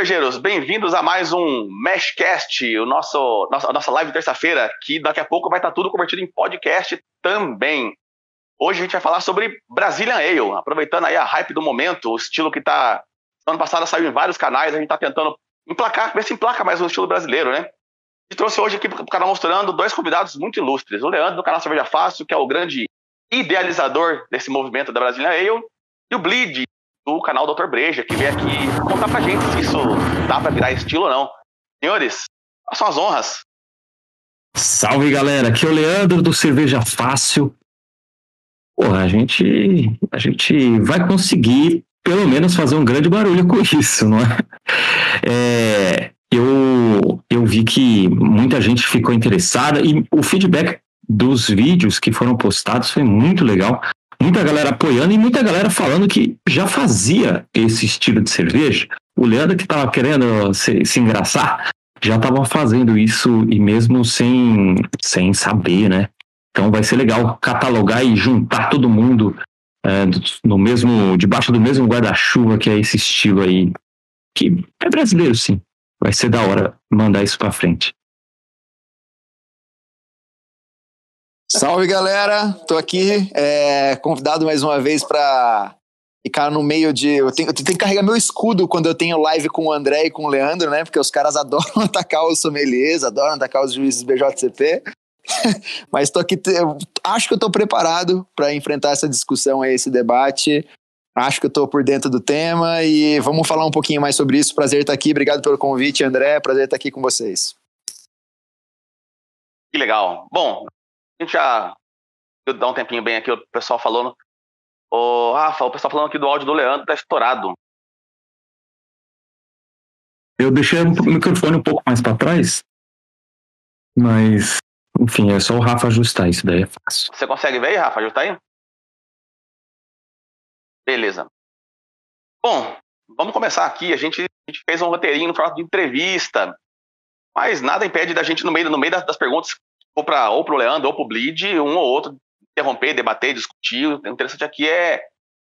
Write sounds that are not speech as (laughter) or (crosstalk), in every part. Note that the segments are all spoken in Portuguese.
cervejeiros, bem-vindos a mais um Meshcast, o nosso, nossa, a nossa live terça-feira, que daqui a pouco vai estar tudo convertido em podcast também. Hoje a gente vai falar sobre Brazilian Ale, aproveitando aí a hype do momento, o estilo que tá. Ano passado saiu em vários canais, a gente tá tentando emplacar, ver se emplaca mais um estilo brasileiro, né? E trouxe hoje aqui para o canal mostrando dois convidados muito ilustres. O Leandro, do canal Cerveja Fácil, que é o grande idealizador desse movimento da Brazilian Ale, e o Bleed, do canal Dr. Breja, que veio aqui contar pra gente se isso dá pra virar estilo ou não. Senhores, são as honras. Salve galera, aqui é o Leandro do Cerveja Fácil. Porra, a gente, a gente vai conseguir pelo menos fazer um grande barulho com (laughs) isso, não é? é eu, eu vi que muita gente ficou interessada e o feedback dos vídeos que foram postados foi muito legal muita galera apoiando e muita galera falando que já fazia esse estilo de cerveja. O Leandro que estava querendo se, se engraçar, já estavam fazendo isso e mesmo sem, sem saber, né? Então vai ser legal catalogar e juntar todo mundo é, no mesmo, debaixo do mesmo guarda-chuva que é esse estilo aí, que é brasileiro sim. Vai ser da hora mandar isso para frente. Salve galera, tô aqui é, convidado mais uma vez para ficar no meio de. Eu tenho, eu tenho, que carregar meu escudo quando eu tenho live com o André e com o Leandro, né? Porque os caras adoram (laughs) atacar os sommeliers, adoram atacar os juízes BJCP. (laughs) Mas tô aqui, acho que eu tô preparado para enfrentar essa discussão esse debate. Acho que eu tô por dentro do tema e vamos falar um pouquinho mais sobre isso. Prazer estar aqui, obrigado pelo convite, André. Prazer estar aqui com vocês. Que legal. Bom, a gente já dá um tempinho bem aqui, o pessoal falando. Ô, Rafa, o pessoal falando aqui do áudio do Leandro tá estourado. Eu deixei o microfone um pouco mais para trás, mas, enfim, é só o Rafa ajustar, isso daí é fácil. Você consegue ver aí, Rafa? Ajustar aí? Beleza. Bom, vamos começar aqui. A gente, a gente fez um roteirinho no formato de entrevista, mas nada impede da gente, no meio, no meio das, das perguntas, ou para ou o Leandro ou para o Bleed, um ou outro interromper, debater, discutir. O interessante aqui é,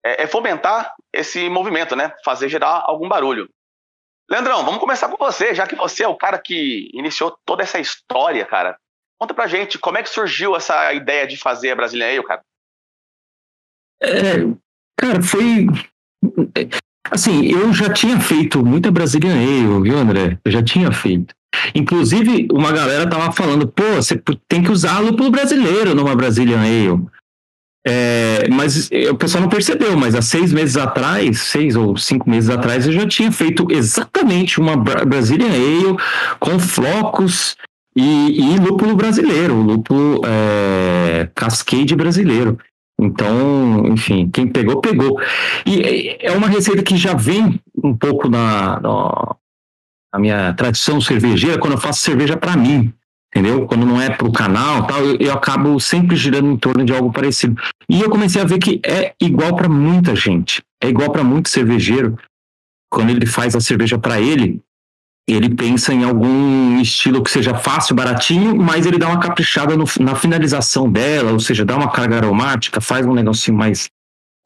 é, é, fomentar esse movimento, né? Fazer gerar algum barulho. Leandrão, vamos começar com você, já que você é o cara que iniciou toda essa história, cara. Conta pra gente como é que surgiu essa ideia de fazer a Brasília Ale, cara. É, cara, foi. Assim, eu já tinha feito muita Brazilian Ale, viu, André? Eu já tinha feito. Inclusive, uma galera tava falando, pô, você tem que usar lúpulo brasileiro numa Brazilian Ale. É, mas o pessoal não percebeu, mas há seis meses atrás, seis ou cinco meses atrás, eu já tinha feito exatamente uma Brazilian Ale com flocos e, e lúpulo brasileiro, lúpulo é, cascade brasileiro. Então, enfim, quem pegou, pegou. E é uma receita que já vem um pouco na, a minha tradição cervejeira quando eu faço cerveja para mim, entendeu? Quando não é para o canal, tal, eu, eu, acabo sempre girando em torno de algo parecido. E eu comecei a ver que é igual para muita gente, é igual para muito cervejeiro. Quando ele faz a cerveja para ele, ele pensa em algum estilo que seja fácil, baratinho, mas ele dá uma caprichada no, na finalização dela, ou seja, dá uma carga aromática, faz um negocinho mais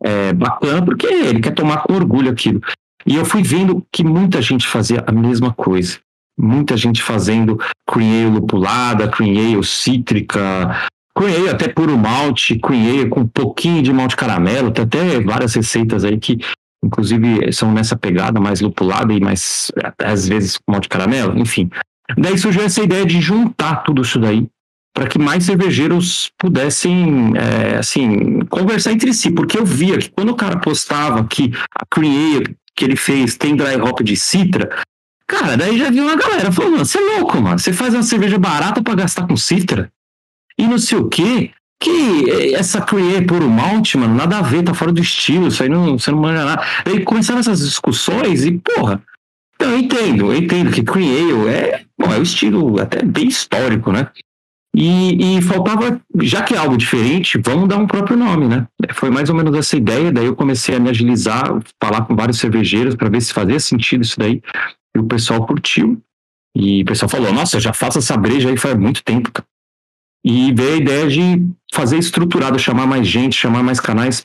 é, bacana, porque ele quer tomar com orgulho aquilo. E eu fui vendo que muita gente fazia a mesma coisa. Muita gente fazendo cream lupulada, cream ale cítrica, cream até puro malte, cream com um pouquinho de malte caramelo. Tem até várias receitas aí que, inclusive, são nessa pegada mais lupulada e mais, às vezes, malte caramelo. Enfim. Daí surgiu essa ideia de juntar tudo isso daí para que mais cervejeiros pudessem, é, assim, conversar entre si, porque eu via que quando o cara postava que a Cream Ale que ele fez tem dry hop de citra, cara, daí já viu uma galera falando, você é louco, mano, você faz uma cerveja barata para gastar com citra? E não sei o quê, que essa Create por malte, mano, nada a ver, tá fora do estilo, isso aí não, você não manja nada. Daí começaram essas discussões e, porra, eu entendo, eu entendo que Create é, bom, é o estilo até bem histórico, né? E, e, faltava, já que é algo diferente, vamos dar um próprio nome, né? Foi mais ou menos essa ideia, daí eu comecei a me agilizar, falar com vários cervejeiros para ver se fazia sentido isso daí. E o pessoal curtiu. E o pessoal falou: Nossa, eu já faço essa breja aí faz muito tempo. E veio a ideia de fazer estruturado, chamar mais gente, chamar mais canais,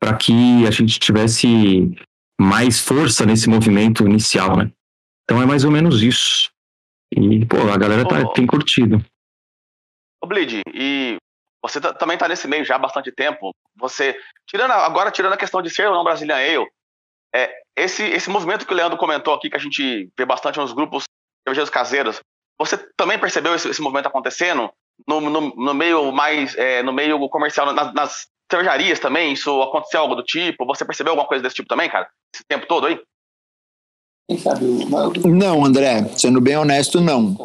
para que a gente tivesse mais força nesse movimento inicial, né? Então é mais ou menos isso. E, pô, a galera tá, tem curtido. Ô, Bleed, e você também tá nesse meio já há bastante tempo. Você, tirando agora tirando a questão de ser ou não Brazilian Ale, é, esse, esse movimento que o Leandro comentou aqui, que a gente vê bastante nos grupos cervejeiros caseiros, você também percebeu esse, esse movimento acontecendo no, no, no, meio mais, é, no meio comercial, nas, nas cervejarias também? Isso aconteceu algo do tipo? Você percebeu alguma coisa desse tipo também, cara? Esse tempo todo aí? Não, André, sendo bem honesto, não.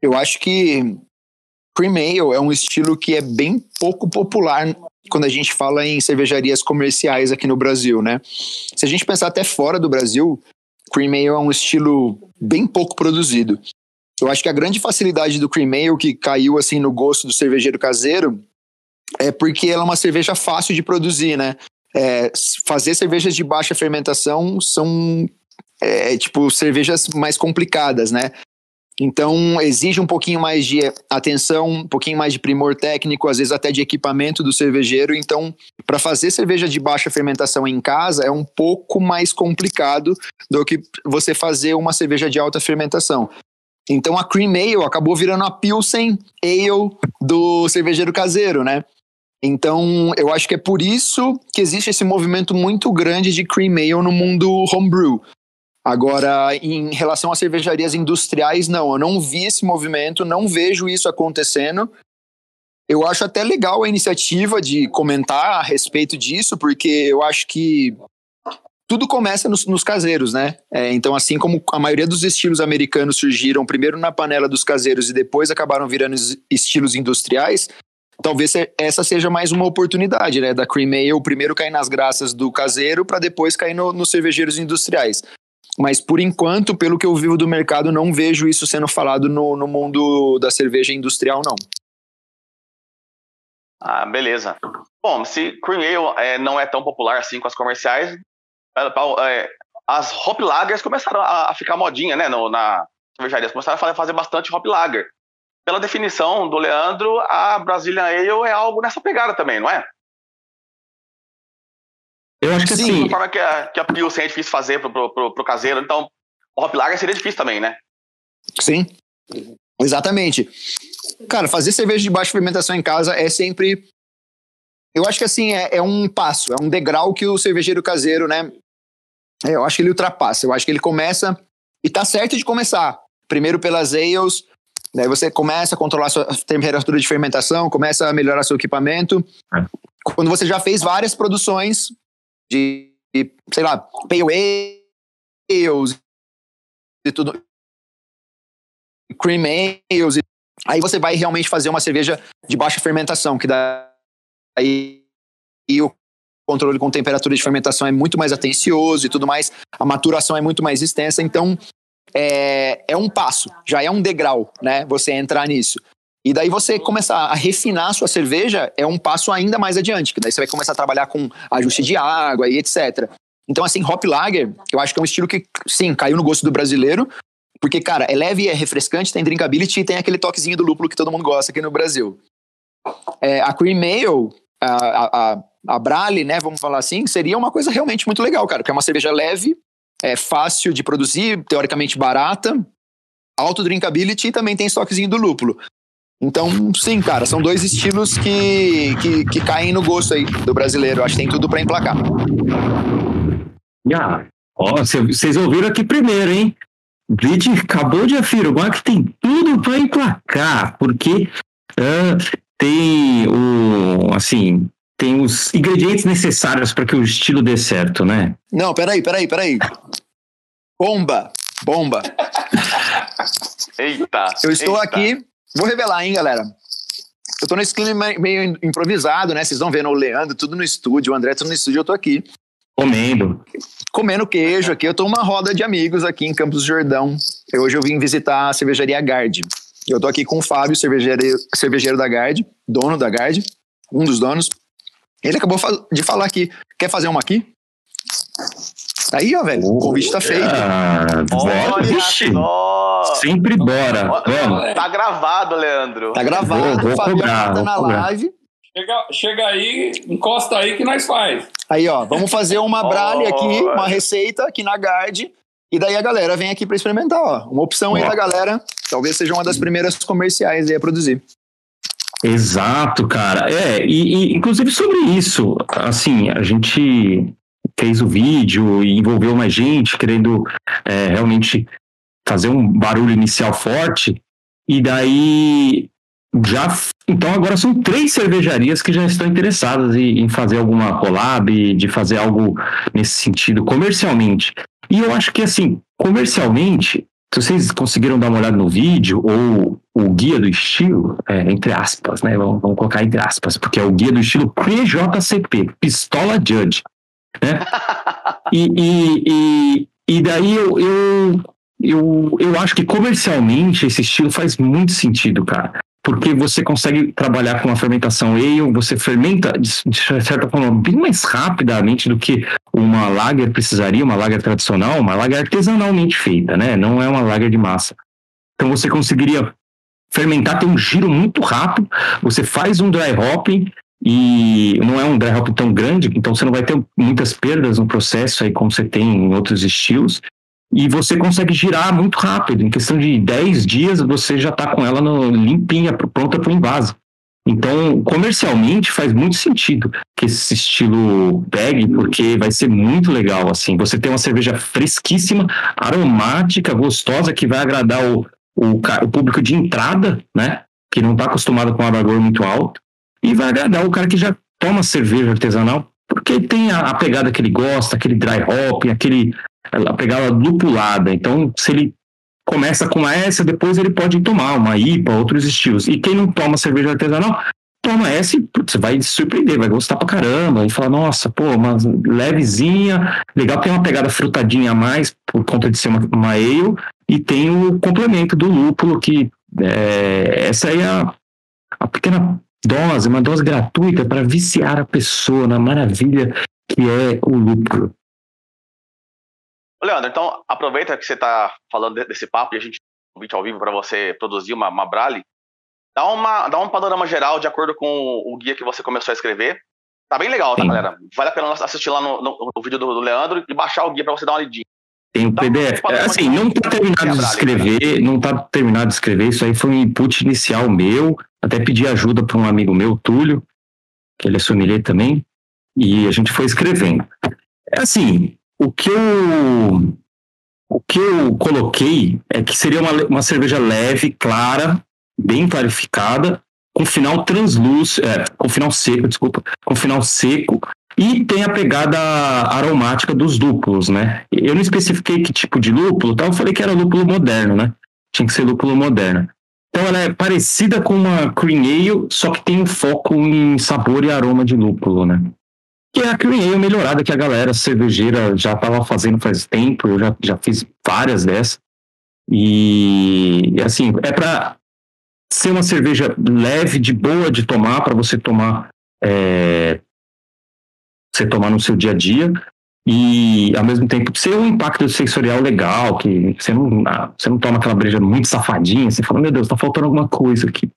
Eu acho que Cream Ale é um estilo que é bem pouco popular quando a gente fala em cervejarias comerciais aqui no Brasil, né? Se a gente pensar até fora do Brasil, Cream Ale é um estilo bem pouco produzido. Eu acho que a grande facilidade do Cream Ale, que caiu assim no gosto do cervejeiro caseiro, é porque ela é uma cerveja fácil de produzir, né? É, fazer cervejas de baixa fermentação são é, tipo cervejas mais complicadas, né? Então exige um pouquinho mais de atenção, um pouquinho mais de primor técnico, às vezes até de equipamento do cervejeiro. Então, para fazer cerveja de baixa fermentação em casa é um pouco mais complicado do que você fazer uma cerveja de alta fermentação. Então a Cream Ale acabou virando a Pilsen Ale do cervejeiro caseiro, né? Então, eu acho que é por isso que existe esse movimento muito grande de cream ale no mundo homebrew. Agora, em relação às cervejarias industriais, não, eu não vi esse movimento, não vejo isso acontecendo. Eu acho até legal a iniciativa de comentar a respeito disso, porque eu acho que tudo começa nos, nos caseiros, né? É, então, assim como a maioria dos estilos americanos surgiram primeiro na panela dos caseiros e depois acabaram virando estilos industriais, talvez essa seja mais uma oportunidade, né? Da Cream Ale primeiro cair nas graças do caseiro para depois cair no, nos cervejeiros industriais. Mas por enquanto, pelo que eu vivo do mercado, não vejo isso sendo falado no, no mundo da cerveja industrial, não. Ah, beleza. Bom, se Cream Ale é, não é tão popular assim com as comerciais, é, as hop lagers começaram a, a ficar modinha, né, no, na cervejaria. Começaram a fazer bastante hop lager. Pela definição do Leandro, a Brazilian Ale é algo nessa pegada também, não é? Eu acho que sim. Da forma que a, que a Pilsen é difícil fazer pro, pro, pro, pro caseiro, então o hop lager seria difícil também, né? Sim, exatamente. Cara, fazer cerveja de baixa fermentação em casa é sempre. Eu acho que assim, é, é um passo, é um degrau que o cervejeiro caseiro, né? É, eu acho que ele ultrapassa. Eu acho que ele começa. E tá certo de começar. Primeiro pelas ales, daí você começa a controlar a sua temperatura de fermentação, começa a melhorar seu equipamento. É. Quando você já fez várias produções de, sei lá, pale e tudo, cream ales, aí você vai realmente fazer uma cerveja de baixa fermentação, que daí e o controle com temperatura de fermentação é muito mais atencioso e tudo mais, a maturação é muito mais extensa, então é, é um passo, já é um degrau, né? Você entrar nisso. E daí você começar a refinar a sua cerveja é um passo ainda mais adiante, que daí você vai começar a trabalhar com ajuste de água e etc. Então, assim, Hop Lager, eu acho que é um estilo que, sim, caiu no gosto do brasileiro, porque, cara, é leve, é refrescante, tem drinkability e tem aquele toquezinho do lúpulo que todo mundo gosta aqui no Brasil. É, a Cream Ale, a, a, a Brale, né, vamos falar assim, seria uma coisa realmente muito legal, cara, porque é uma cerveja leve, é fácil de produzir, teoricamente barata, alto drinkability e também tem estoquezinho do lúpulo. Então, sim, cara, são dois estilos que, que, que caem no gosto aí do brasileiro. Acho que tem tudo para emplacar. Ah, ó, vocês ouviram aqui primeiro, hein? Blitz acabou de afirmar que tem tudo para emplacar, porque uh, tem o, assim, tem os ingredientes necessários para que o estilo dê certo, né? Não, peraí, peraí, peraí. Bomba, bomba. Eita. Eu estou eita. aqui, vou revelar, hein, galera. Eu tô nesse clima meio improvisado, né? Vocês estão vendo o Leandro, tudo no estúdio, o André, tudo no estúdio, eu tô aqui. Comendo. Comendo queijo aqui. Eu tô uma roda de amigos aqui em Campos do Jordão. hoje eu vim visitar a cervejaria Gard. Eu tô aqui com o Fábio, cervejeiro, cervejeiro da Gard, dono da Gard, um dos donos. Ele acabou de falar que quer fazer uma aqui. Aí, ó, velho, o convite tá feito. Ah, bora, vixe. Sempre bora. Vamos. Tá gravado, Leandro. Tá gravado, vou, vou Fabiano cobrar, tá na live. Chega, chega aí, encosta aí que nós faz. Aí, ó, vamos fazer uma brale aqui, uma receita aqui na Gard. E daí a galera vem aqui para experimentar, ó. Uma opção aí da galera, talvez seja uma das primeiras comerciais aí a produzir. Exato, cara. É, e, e, inclusive sobre isso, assim, a gente fez o vídeo e envolveu mais gente querendo é, realmente fazer um barulho inicial forte. E daí já. Então agora são três cervejarias que já estão interessadas em, em fazer alguma collab, de fazer algo nesse sentido comercialmente. E eu acho que assim, comercialmente, se vocês conseguiram dar uma olhada no vídeo, ou o guia do estilo, é, entre aspas, né? Vamos, vamos, colocar entre aspas, porque é o guia do estilo PJCP, Pistola Judge. Né? e, e, e, e daí eu, eu, eu, eu acho que comercialmente esse estilo faz muito sentido, cara porque você consegue trabalhar com a fermentação ale, você fermenta de, certa forma bem mais rapidamente do que uma lager precisaria, uma lager tradicional, uma lager artesanalmente feita, né? Não é uma lager de massa. Então você conseguiria fermentar, ter um giro muito rápido, você faz um dry hopping e não é um dry hop tão grande, então você não vai ter muitas perdas no processo aí como você tem em outros estilos e você consegue girar muito rápido. Em questão de 10 dias, você já está com ela no, limpinha, pronta para o invase. Então, comercialmente, faz muito sentido que esse estilo pegue, porque vai ser muito legal. assim. Você tem uma cerveja fresquíssima, aromática, gostosa, que vai agradar o, o, o público de entrada, né? Que não está acostumado com um amargor muito alto, e vai agradar o cara que já toma cerveja artesanal, porque tem a, a pegada que ele gosta, aquele dry hop, aquele ela pegar ela lupulada. Então, se ele começa com essa, depois ele pode tomar uma IPA, outros estilos. E quem não toma cerveja artesanal, toma essa e putz, vai se surpreender, vai gostar pra caramba. E falar, nossa, pô, uma levezinha, legal, tem uma pegada frutadinha a mais, por conta de ser uma, uma ale, e tem o complemento do lúpulo, que é, essa aí é a, a pequena dose, uma dose gratuita para viciar a pessoa na maravilha que é o lúpulo. Leandro, então aproveita que você está falando desse papo e a gente convite ao vivo para você produzir uma, uma Brale. Dá, uma, dá um panorama geral de acordo com o guia que você começou a escrever. Tá bem legal, tá, Sim. galera? Vale a pena assistir lá no, no, no vídeo do, do, Leandro e baixar o guia para você dar uma lidinha. Tem um PDF. Um assim, não está terminado de escrever, não está terminado de escrever. Isso aí foi um input inicial meu. Até pedi ajuda para um amigo meu, Túlio, que ele é sommelier também, e a gente foi escrevendo. É assim, o que eu, o que eu coloquei é que seria uma, uma cerveja leve, clara, bem clarificada, com final translúcido, é, com final seco, desculpa, com final seco, e tem a pegada aromática dos lúpulos, né? Eu não especifiquei que tipo de lúpulo, tá? eu falei que era lúpulo moderno, né? Tinha que ser lúpulo moderno. Então ela é parecida com uma cream ale, só que tem um foco em sabor e aroma de lúpulo, né? que é a Cream melhorada que a galera cervejeira já estava fazendo faz tempo, eu já, já fiz várias dessas. E assim, é para ser uma cerveja leve, de boa de tomar, para você tomar é, você tomar no seu dia a dia e ao mesmo tempo ser um impacto sensorial legal, que você não, ah, você não toma aquela breja muito safadinha, você fala, meu Deus, tá faltando alguma coisa aqui.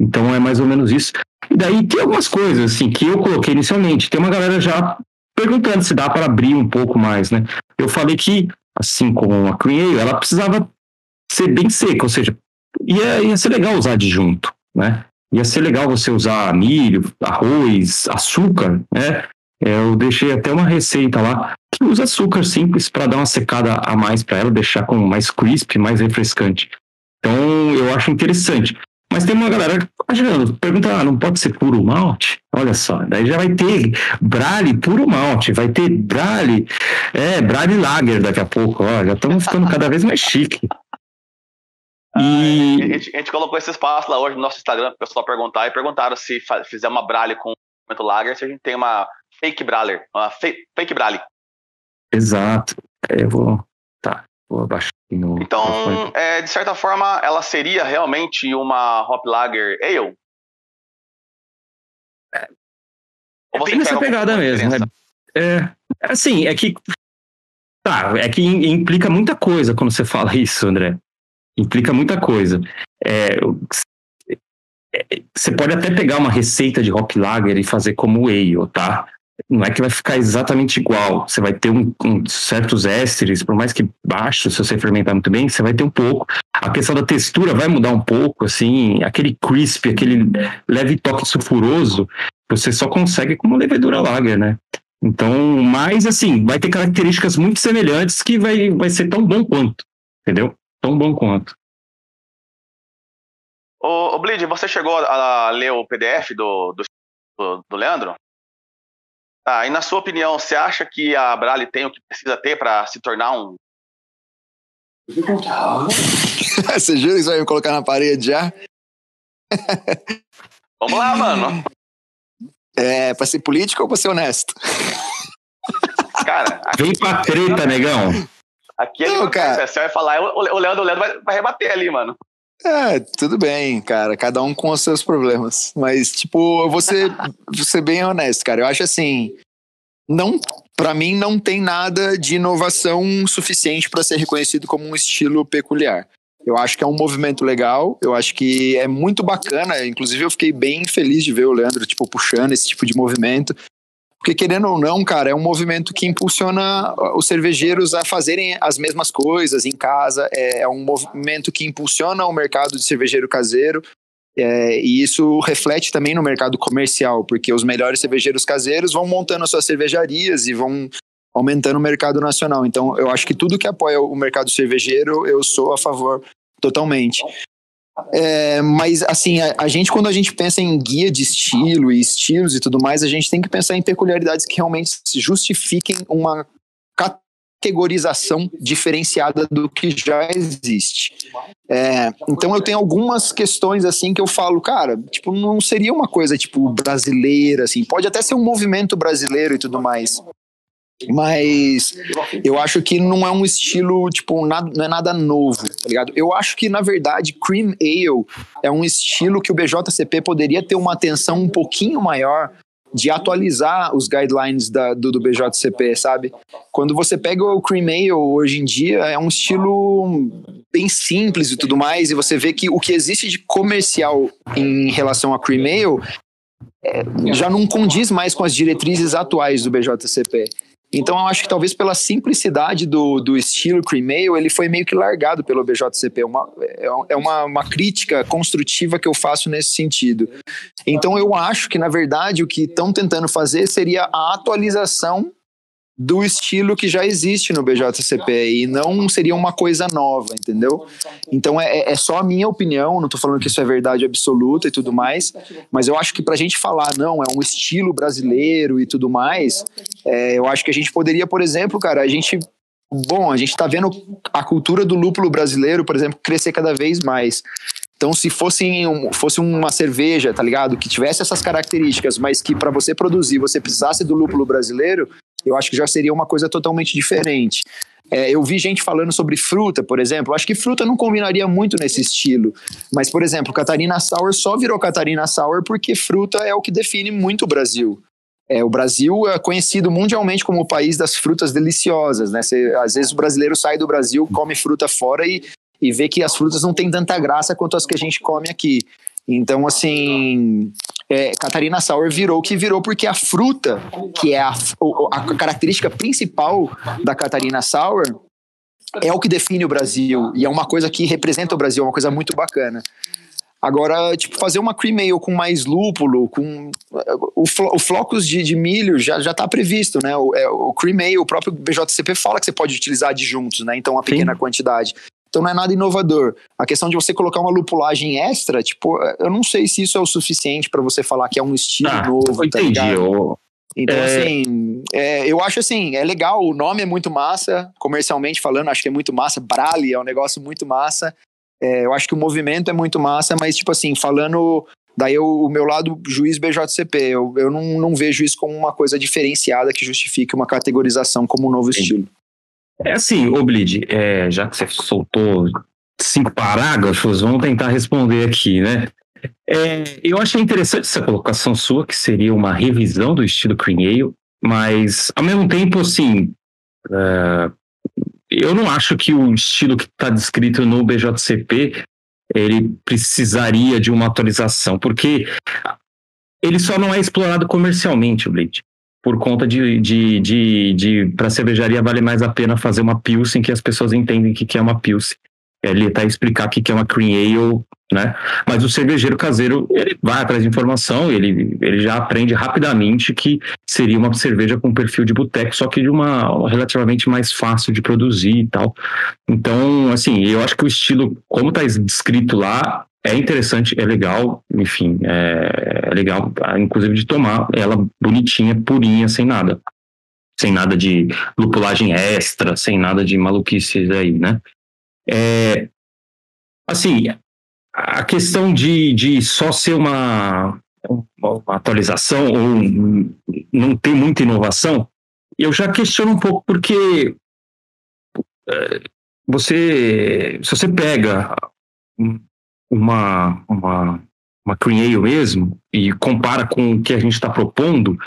Então é mais ou menos isso. E daí tem algumas coisas assim que eu coloquei inicialmente. Tem uma galera já perguntando se dá para abrir um pouco mais, né? Eu falei que, assim como a Cream ela precisava ser bem seca, ou seja, ia, ia ser legal usar adjunto, né? Ia ser legal você usar milho, arroz, açúcar, né? Eu deixei até uma receita lá que usa açúcar simples para dar uma secada a mais para ela, deixar com mais crisp, mais refrescante. Então eu acho interessante. Mas tem uma galera imaginando, pergunta, ah, não pode ser puro malte? Olha só, daí já vai ter Brale puro malte, vai ter Brale, é, Brale Lager daqui a pouco, ó, já estamos ficando cada vez mais chique. E... A, gente, a, gente, colocou esse espaço lá hoje no nosso Instagram para o pessoal perguntar e perguntaram se fizer uma Brale com Lager, se a gente tem uma fake Braller, uma fake, fake Brale. Exato. É, eu vou. Tá. Vou abaixar no. Então, é, de certa forma, ela seria realmente uma Hop Lager Ale? É, é bem nessa pegada mesmo. Né? É, assim, é que. Tá, é que implica muita coisa quando você fala isso, André. Implica muita coisa. É, você pode até pegar uma receita de Hop Lager e fazer como ale, tá? não é que vai ficar exatamente igual. Você vai ter um, um, certos ésteres, por mais que baixo, se você fermentar muito bem, você vai ter um pouco. A questão da textura vai mudar um pouco, assim, aquele crisp, aquele leve toque sulfuroso, você só consegue com uma levedura lager, né? Então, mas assim, vai ter características muito semelhantes que vai, vai ser tão bom quanto, entendeu? Tão bom quanto. Ô, ô Blid, você chegou a ler o PDF do, do, do Leandro? Ah, e na sua opinião, você acha que a Brale tem o que precisa ter para se tornar um. (laughs) você jura que você vai me colocar na parede já? (laughs) Vamos lá, mano. É, pra ser político ou pra ser honesto? Cara. Aqui, Vem pra treta, negão. Aqui é Não, cara. Vai falar, o Leandro, o Leandro vai, vai rebater ali, mano. É, tudo bem, cara. Cada um com os seus problemas. Mas, tipo, eu vou ser, (laughs) vou ser bem honesto, cara. Eu acho assim. Não, para mim, não tem nada de inovação suficiente para ser reconhecido como um estilo peculiar. Eu acho que é um movimento legal, eu acho que é muito bacana. Inclusive, eu fiquei bem feliz de ver o Leandro, tipo, puxando esse tipo de movimento. Porque, querendo ou não, cara, é um movimento que impulsiona os cervejeiros a fazerem as mesmas coisas em casa. É, é um movimento que impulsiona o mercado de cervejeiro caseiro. É, e isso reflete também no mercado comercial, porque os melhores cervejeiros caseiros vão montando as suas cervejarias e vão aumentando o mercado nacional. Então, eu acho que tudo que apoia o mercado cervejeiro, eu sou a favor totalmente. É, mas, assim, a, a, gente, quando a gente pensa em guia de estilo e estilos e tudo mais, a gente tem que pensar em peculiaridades que realmente justifiquem uma categorização diferenciada do que já existe. É, então, eu tenho algumas questões, assim, que eu falo, cara, tipo, não seria uma coisa, tipo, brasileira, assim, pode até ser um movimento brasileiro e tudo mais, mas eu acho que não é um estilo, tipo, nada, não é nada novo, tá ligado? Eu acho que, na verdade, Cream Ale é um estilo que o BJCP poderia ter uma atenção um pouquinho maior de atualizar os guidelines da, do, do, BJCP, sabe? Quando você pega o Cream Ale hoje em dia, é um estilo bem simples e tudo mais, e você vê que o que existe de comercial em relação a Cream Ale é, já não condiz mais com as diretrizes atuais do BJCP. Então eu acho que talvez pela simplicidade do, do estilo Cream ele foi meio que largado pelo BJCP. Uma, é, é uma, uma crítica construtiva que eu faço nesse sentido. Então eu acho que, na verdade, o que estão tentando fazer seria a atualização do estilo que já existe no BJCP e não seria uma coisa nova, entendeu? Então é, é só a minha opinião, não estou falando que isso é verdade absoluta e tudo mais, mas eu acho que para a gente falar, não, é um estilo brasileiro e tudo mais, é, eu acho que a gente poderia, por exemplo, cara, a gente. Bom, a gente está vendo a cultura do lúpulo brasileiro, por exemplo, crescer cada vez mais. Então, se fosse, um, fosse uma cerveja, tá ligado? Que tivesse essas características, mas que para você produzir você precisasse do lúpulo brasileiro, eu acho que já seria uma coisa totalmente diferente. É, eu vi gente falando sobre fruta, por exemplo. Acho que fruta não combinaria muito nesse estilo. Mas, por exemplo, Catarina Sour só virou Catarina Sour porque fruta é o que define muito o Brasil. É, o Brasil é conhecido mundialmente como o país das frutas deliciosas, né? Cê, às vezes o brasileiro sai do Brasil, come fruta fora e, e vê que as frutas não têm tanta graça quanto as que a gente come aqui. Então, assim, é, Catarina Sour virou o que virou porque a fruta, que é a, a característica principal da Catarina Sour, é o que define o Brasil e é uma coisa que representa o Brasil, é uma coisa muito bacana. Agora, tipo, fazer uma cream ale com mais lúpulo, com o, flo, o flocos de, de, milho já já está previsto, né? O, é, o cream ale, o próprio BJCP fala que você pode utilizar adjuntos, né? Então, uma pequena Sim. quantidade. Então não é nada inovador. A questão de você colocar uma lupulagem extra, tipo, eu não sei se isso é o suficiente para você falar que é um estilo ah, novo, tá entendi. Então, é... assim, é, eu acho assim, é legal, o nome é muito massa, comercialmente falando, acho que é muito massa. Brale é um negócio muito massa. É, eu acho que o movimento é muito massa, mas, tipo assim, falando. Daí eu, o meu lado juiz BJCP, eu, eu não, não vejo isso como uma coisa diferenciada que justifique uma categorização como um novo Sim. estilo. É assim, Oblid, é, já que você soltou cinco parágrafos, vamos tentar responder aqui, né? É, eu achei interessante essa colocação sua, que seria uma revisão do estilo Ale, mas ao mesmo tempo, assim, uh, eu não acho que o estilo que está descrito no BJCP ele precisaria de uma atualização, porque ele só não é explorado comercialmente, Blade. Por conta de, de, de, de para cervejaria vale mais a pena fazer uma pilsen que as pessoas entendem que, que é uma pilsen. Ele está a explicar que, que é uma cream ale, né? Mas o cervejeiro caseiro, ele vai atrás de informação, ele, ele já aprende rapidamente que seria uma cerveja com perfil de boteco, só que de uma relativamente mais fácil de produzir e tal. Então, assim, eu acho que o estilo, como está descrito lá, é interessante, é legal, enfim, é, é legal, inclusive de tomar ela bonitinha, purinha, sem nada. Sem nada de lupulagem extra, sem nada de maluquices aí, né? É, assim, a questão de, de só ser uma, uma atualização ou não ter muita inovação, eu já questiono um pouco porque é, você, se você pega uma, uma, uma Create mesmo e compara com o que a gente está propondo,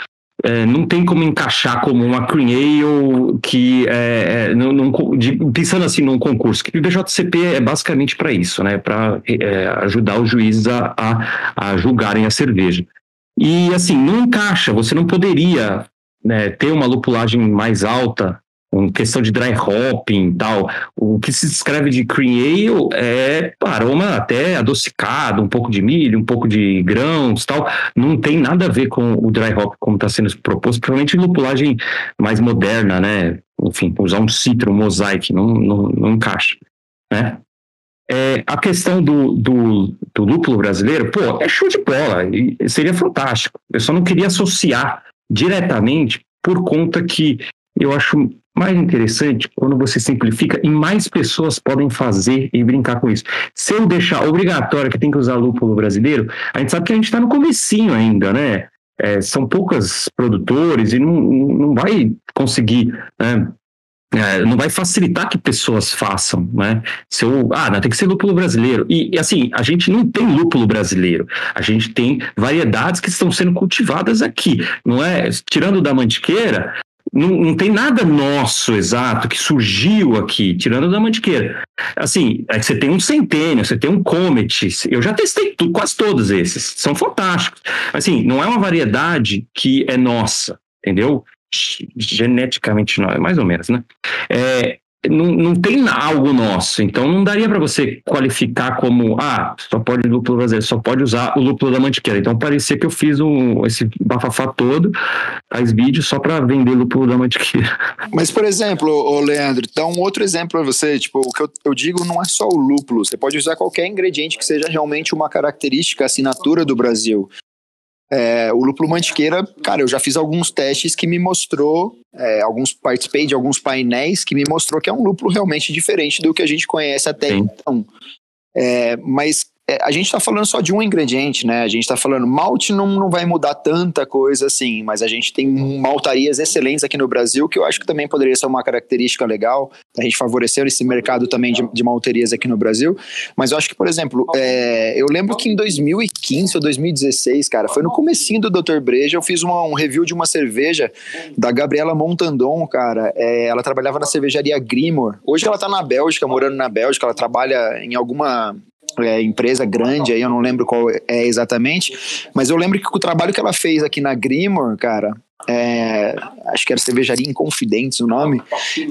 é, não tem como encaixar como uma Cream Ale que é, é de, pensando assim num concurso, que o BJCP é basicamente para isso, né? Para é, ajudar os juízes a, a, a, julgarem a cerveja. E assim, não encaixa, você não poderia né, ter uma lupulagem mais alta com questão de dry hopping e tal. O que se descreve de cream ale é aroma até adocicado, um pouco de milho, um pouco de grãos tal. Não tem nada a ver com o dry hop como está sendo proposto, provavelmente lupulagem mais moderna, né? Enfim, usar um citro, um mosaic, não, não, não encaixa, né? É, a questão do, do, do lúpulo brasileiro, pô, é show de bola, seria fantástico. Eu só não queria associar diretamente por conta que eu acho mais interessante quando você simplifica e mais pessoas podem fazer e brincar com isso. Se eu deixar obrigatório que tem que usar lúpulo brasileiro, a gente sabe que a gente está no comecinho ainda, né? É, são poucas produtores e não, não vai conseguir né? É, não vai facilitar que pessoas façam, né? Se eu, ah, não, tem que ser lúpulo brasileiro. E, e, assim, a gente não tem lúpulo brasileiro. A gente tem variedades que estão sendo cultivadas aqui, não é? Tirando da mantiqueira, não, não, tem nada nosso exato que surgiu aqui, tirando da mantiqueira. Assim, é que você tem um centênio, você tem um comet. Eu já testei tudo, quase todos esses. São fantásticos. Assim, não é uma variedade que é nossa, entendeu? Geneticamente, não, mais ou menos, né? É, não, não tem algo nosso, então não daria para você qualificar como, ah, só pode lúpulo brasileiro, só pode usar o lúpulo da mantiqueira. Então parecia que eu fiz um, esse bafafá todo, faz vídeo só para vender lúpulo da mantiqueira. (laughs) Mas, por exemplo, ô Leandro, então um outro exemplo para você, tipo, o que eu, eu digo não é só o lúpulo, você pode usar qualquer ingrediente que seja realmente uma característica, assinatura do Brasil. É, o lúpulo mantiqueira, cara, eu já fiz alguns testes que me mostrou, é, alguns participei de alguns painéis que me mostrou que é um lúpulo realmente diferente do que a gente conhece até Sim. então. É, mas é, a gente está falando só de um ingrediente, né? A gente está falando malte não, não vai mudar tanta coisa assim, mas a gente tem maltarias excelentes aqui no Brasil que eu acho que também poderia ser uma característica legal a gente favorecer esse mercado também de, de malterias aqui no Brasil. Mas eu acho que, por exemplo, é, eu lembro que em 2015 ou 2016, cara, foi no comecinho do Dr. Breja, eu fiz uma, um review de uma cerveja da Gabriela Montandon, cara. É, ela trabalhava na cervejaria Grimor. Hoje ela tá na Bélgica, morando na Bélgica, ela trabalha em alguma é, empresa grande aí, eu não lembro qual é exatamente, mas eu lembro que o trabalho que ela fez aqui na Grimor, cara, é, acho que era cervejaria Inconfidentes o nome,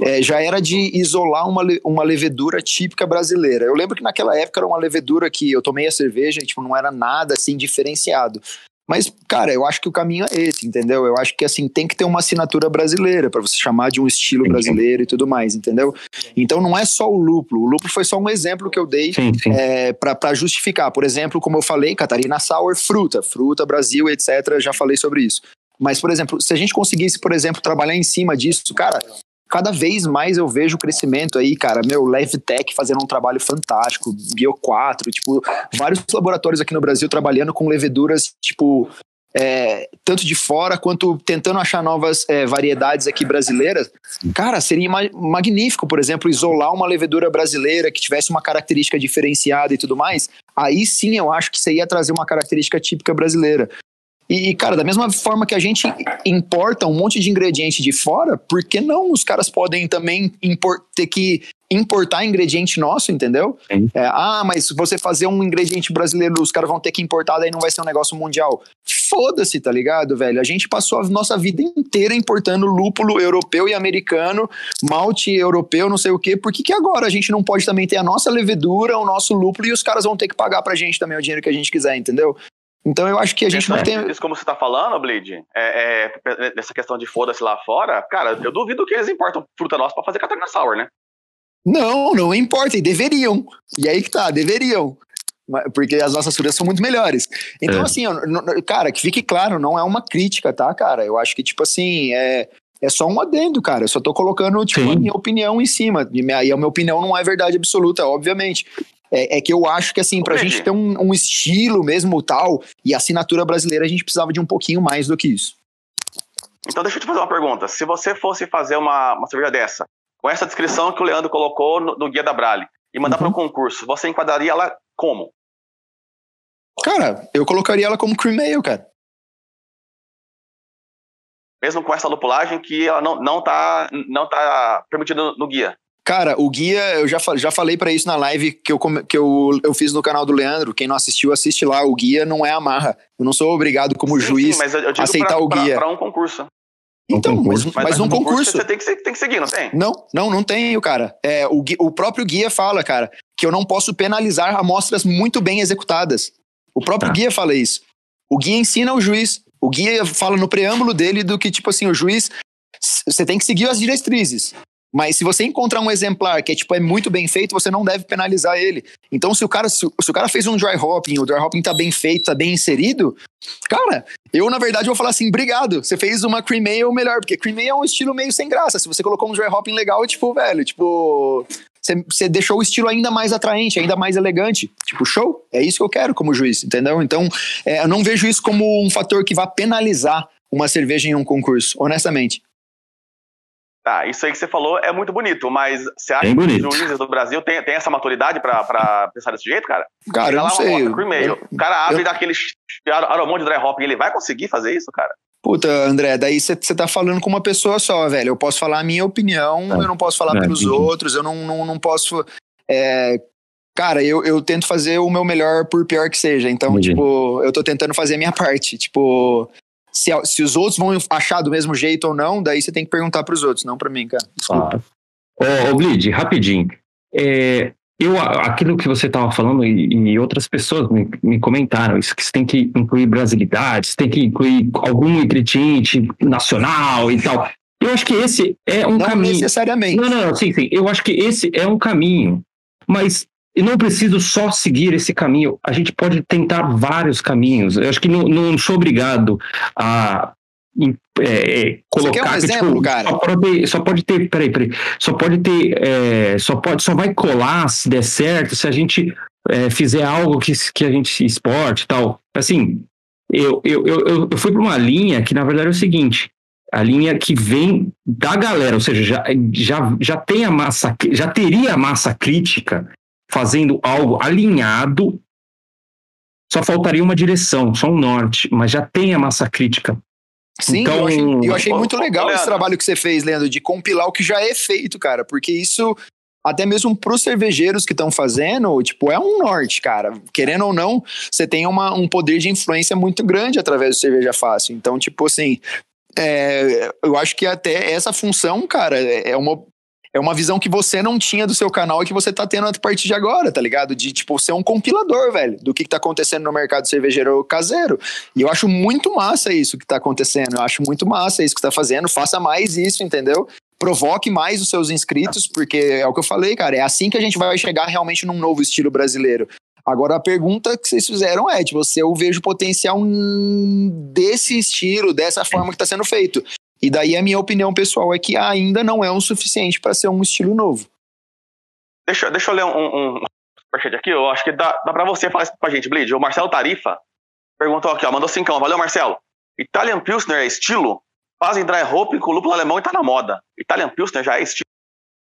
é, já era de isolar uma, uma levedura típica brasileira. Eu lembro que naquela época era uma levedura que eu tomei a cerveja e tipo, não era nada assim diferenciado. Mas, cara, eu acho que o caminho é esse, entendeu? Eu acho que, assim, tem que ter uma assinatura brasileira para você chamar de um estilo brasileiro e tudo mais, entendeu? Então, não é só o lúpulo. O lúpulo foi só um exemplo que eu dei é, para justificar. Por exemplo, como eu falei, Catarina Sour, fruta. Fruta, Brasil, etc. Já falei sobre isso. Mas, por exemplo, se a gente conseguisse, por exemplo, trabalhar em cima disso, cara, cada vez mais eu vejo o crescimento aí, cara. Meu, LevTech fazendo um trabalho fantástico, Bio4, tipo, vários laboratórios aqui no Brasil trabalhando com leveduras, tipo, é, tanto de fora quanto tentando achar novas é, variedades aqui brasileiras. Cara, seria ma magnífico, por exemplo, isolar uma levedura brasileira que tivesse uma característica diferenciada e tudo mais. Aí sim eu acho que você ia trazer uma característica típica brasileira. E, cara, da mesma forma que a gente importa um monte de ingrediente de fora, por que não os caras podem também ter que importar ingrediente nosso, entendeu? É, ah, mas se você fazer um ingrediente brasileiro, os caras vão ter que importar, daí não vai ser um negócio mundial. foda-se, tá ligado, velho? A gente passou a nossa vida inteira importando lúpulo europeu e americano, malte europeu, não sei o quê. Por que, que agora a gente não pode também ter a nossa levedura, o nosso lúpulo e os caras vão ter que pagar pra gente também o dinheiro que a gente quiser, entendeu? Então eu acho que a gente não é- tem. Isso como você tá falando, Blade, é, é, nessa questão de foda-se lá fora, cara, eu duvido que eles importam fruta nossa pra fazer Catarina Sour, né? Não, não importa, e deveriam. E aí que tá, deveriam. Porque as nossas frutas são muito melhores. Então, É. assim, cara, que fique claro, não é uma crítica, tá, cara? Eu acho que, tipo assim, é, é só um adendo, cara. Eu só tô colocando, tipo, Sim. a minha opinião em cima. E e a minha opinião não é verdade absoluta, obviamente. É, é que eu acho que, assim, pra Entendi. gente ter um, um estilo mesmo tal, e assinatura brasileira, a gente precisava de um pouquinho mais do que isso. Então deixa eu te fazer uma pergunta. Se você fosse fazer uma, uma cerveja dessa, com essa descrição que o Leandro colocou no, no Guia da Brale, e mandar Uhum. para um concurso, você enquadraria ela como? Cara, eu colocaria ela como cream ale, cara. Mesmo com essa lupulagem que ela não, não, tá, não tá permitida no guia. Cara, o guia, eu já, já falei pra isso na live que, eu, que eu, eu fiz no canal do Leandro. Quem não assistiu, assiste lá. O guia não é amarra. Eu não sou obrigado, como Sim, juiz. sim, mas digo aceitar pra, o guia. pra um concurso. então, Um mas, concurso. mas, num no concurso. Você tem que, tem que seguir, não tem? Não, não, não tenho, cara. É, o, o próprio guia fala, cara, que eu não posso penalizar amostras muito bem executadas. O próprio Tá. guia fala isso. O guia ensina o juiz. O guia fala no preâmbulo dele do que, tipo assim, o juiz, você tem que seguir as diretrizes. Mas se você encontrar um exemplar que é, tipo, é muito bem feito, você não deve penalizar ele. Então, se o cara, se, se o cara fez um dry hopping, o dry hopping tá bem feito, tá bem inserido, cara, eu, na verdade, vou falar assim, obrigado, você fez uma cream ale melhor, porque cream ale é um estilo meio sem graça. Se você colocou um dry hopping legal, tipo, velho, tipo, você, você deixou o estilo ainda mais atraente, ainda mais elegante. Tipo, show, é isso que eu quero como juiz, entendeu? Então, é, eu não vejo isso como um fator que vá penalizar uma cerveja em um concurso, honestamente. Tá, isso aí que você falou é muito bonito, mas você acha que bonito. os juízes do Brasil têm, têm essa maturidade pra, pra pensar desse jeito, cara? Cara, eu não sei. ale, Eu- O cara abre eu- daquele aromão de dry hopping, ele vai conseguir fazer isso, cara? Puta, André, daí você tá falando com uma pessoa só, velho. Eu posso falar a minha opinião, É. eu não posso falar É, pelos outros, eu não, não, não posso. é, Cara, eu, eu tento fazer o meu melhor por pior que seja. Então, Entendi. tipo, eu tô tentando fazer a minha (laughs) parte. Tipo, se, se os outros vão achar do mesmo jeito ou não, daí você tem que perguntar pros outros, não pra mim, cara. Desculpa. Ó, ô, Blid, rapidinho. É, eu, aquilo que você estava falando e, e outras pessoas me, me comentaram, isso que você tem que incluir brasilidades, tem que incluir algum ingredient nacional e tal. Eu acho que esse é um não caminho. necessariamente. Não, não, não, sim, sim. Eu acho que esse é um caminho. Mas eu não preciso só seguir esse caminho. A gente pode tentar vários caminhos. Eu acho que não, não sou obrigado a é, é, colocar um que, exemplo, tipo, cara? Só pode, ter- só pode ter, peraí, peraí. Só pode ter, é, só pode, só vai colar se der certo se a gente é, fizer algo que, que a gente exporte e tal. Assim, eu, eu, eu, eu- eu fui para uma linha que na verdade é o seguinte: a linha que vem da galera, ou seja, já, já, já tem a massa, já teria a massa crítica fazendo algo alinhado. Só faltaria uma direção, só um norte, mas já tem a massa crítica. Sim, Então, eu achei, eu achei muito legal esse Leandro. trabalho que você fez, Leandro, de compilar o que já é feito, cara, porque isso, até mesmo pros cervejeiros que estão fazendo, tipo, é um norte, cara. Querendo ou não, você tem uma, um poder de influência muito grande através do Cerveja Fácil. Então, tipo assim, é, eu acho que até essa função, cara, é uma. É uma visão que você não tinha do seu canal e que você tá tendo a partir de agora, tá ligado? De, tipo, ser um compilador, velho, do que, que tá acontecendo no mercado cervejeiro caseiro. E eu acho muito massa isso que tá acontecendo. Eu acho muito massa isso que tá fazendo. Faça mais isso, entendeu? Provoque mais os seus inscritos, porque é o que eu falei, cara. É assim que a gente vai chegar realmente num novo estilo brasileiro. Agora, a pergunta que vocês fizeram é: tipo, se eu vejo potencial desse estilo, dessa forma que tá sendo feito. E daí a minha opinião pessoal é que ainda não é o suficiente para ser um estilo novo. Deixa, deixa eu ler um, um, um aqui. Eu acho que dá, dá pra você falar isso pra gente, Bleed. O Marcelo Tarifa perguntou aqui, ó. Mandou cincão. Valeu, Marcelo. Italian Pilsner é estilo? Fazem dry hopping com lúpulo alemão e tá na moda. Italian Pilsner já é estilo.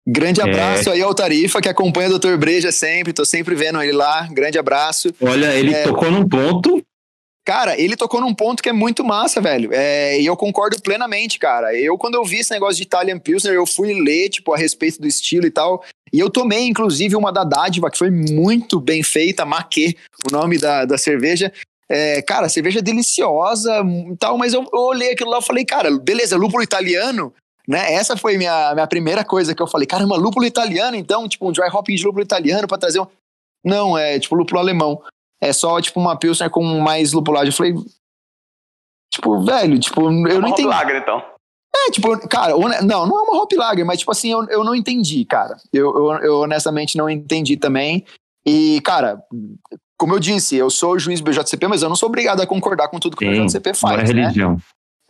Grande É. abraço aí ao Tarifa, que acompanha o Dr. Breja sempre, tô sempre vendo ele lá. Grande abraço. Olha, ele É. tocou num ponto. Cara, ele tocou num ponto que é muito massa, velho. É, e eu concordo plenamente, cara. Eu, quando eu vi esse negócio de Italian Pilsner, eu fui ler, tipo, a respeito do estilo e tal. E eu tomei, inclusive, uma da Dádiva, que foi muito bem feita, Maquê, o nome da, da cerveja. É, cara, cerveja deliciosa e tal, mas eu, eu olhei aquilo lá e falei, cara, beleza, lúpulo italiano, né? Essa foi minha, minha primeira coisa que eu falei, caramba, lúpulo italiano, então, tipo, um dry hopping de lúpulo italiano para trazer um. Não, é tipo lúpulo alemão. É só, tipo, uma pilsner com mais lupulagem. Eu falei, tipo, velho, tipo, eu É não entendi. lager, então. É, tipo, cara, não, não é uma hop lager, mas, tipo assim, eu, eu não entendi, cara. Eu, eu, eu honestamente não entendi também. E, cara, como eu disse, eu sou juiz BJCP, mas eu não sou obrigado a concordar com tudo que o Sim, BJCP não é faz, né? religião.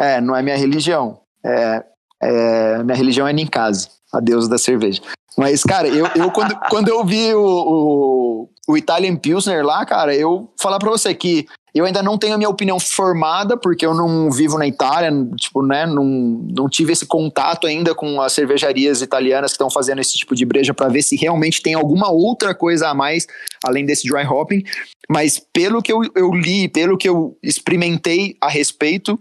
É, não é minha religião. É, é, minha religião é Ninkasi, a deusa da cerveja. Mas, cara, eu, eu quando, quando eu vi o, o, o Italian Pilsner lá, cara, eu falar pra você que eu ainda não tenho a minha opinião formada, porque eu não vivo na Itália, tipo, né, não, não tive esse contato ainda com as cervejarias italianas que estão fazendo esse tipo de breja para ver se realmente tem alguma outra coisa a mais além desse dry hopping. Mas pelo que eu, eu li, pelo que eu experimentei a respeito,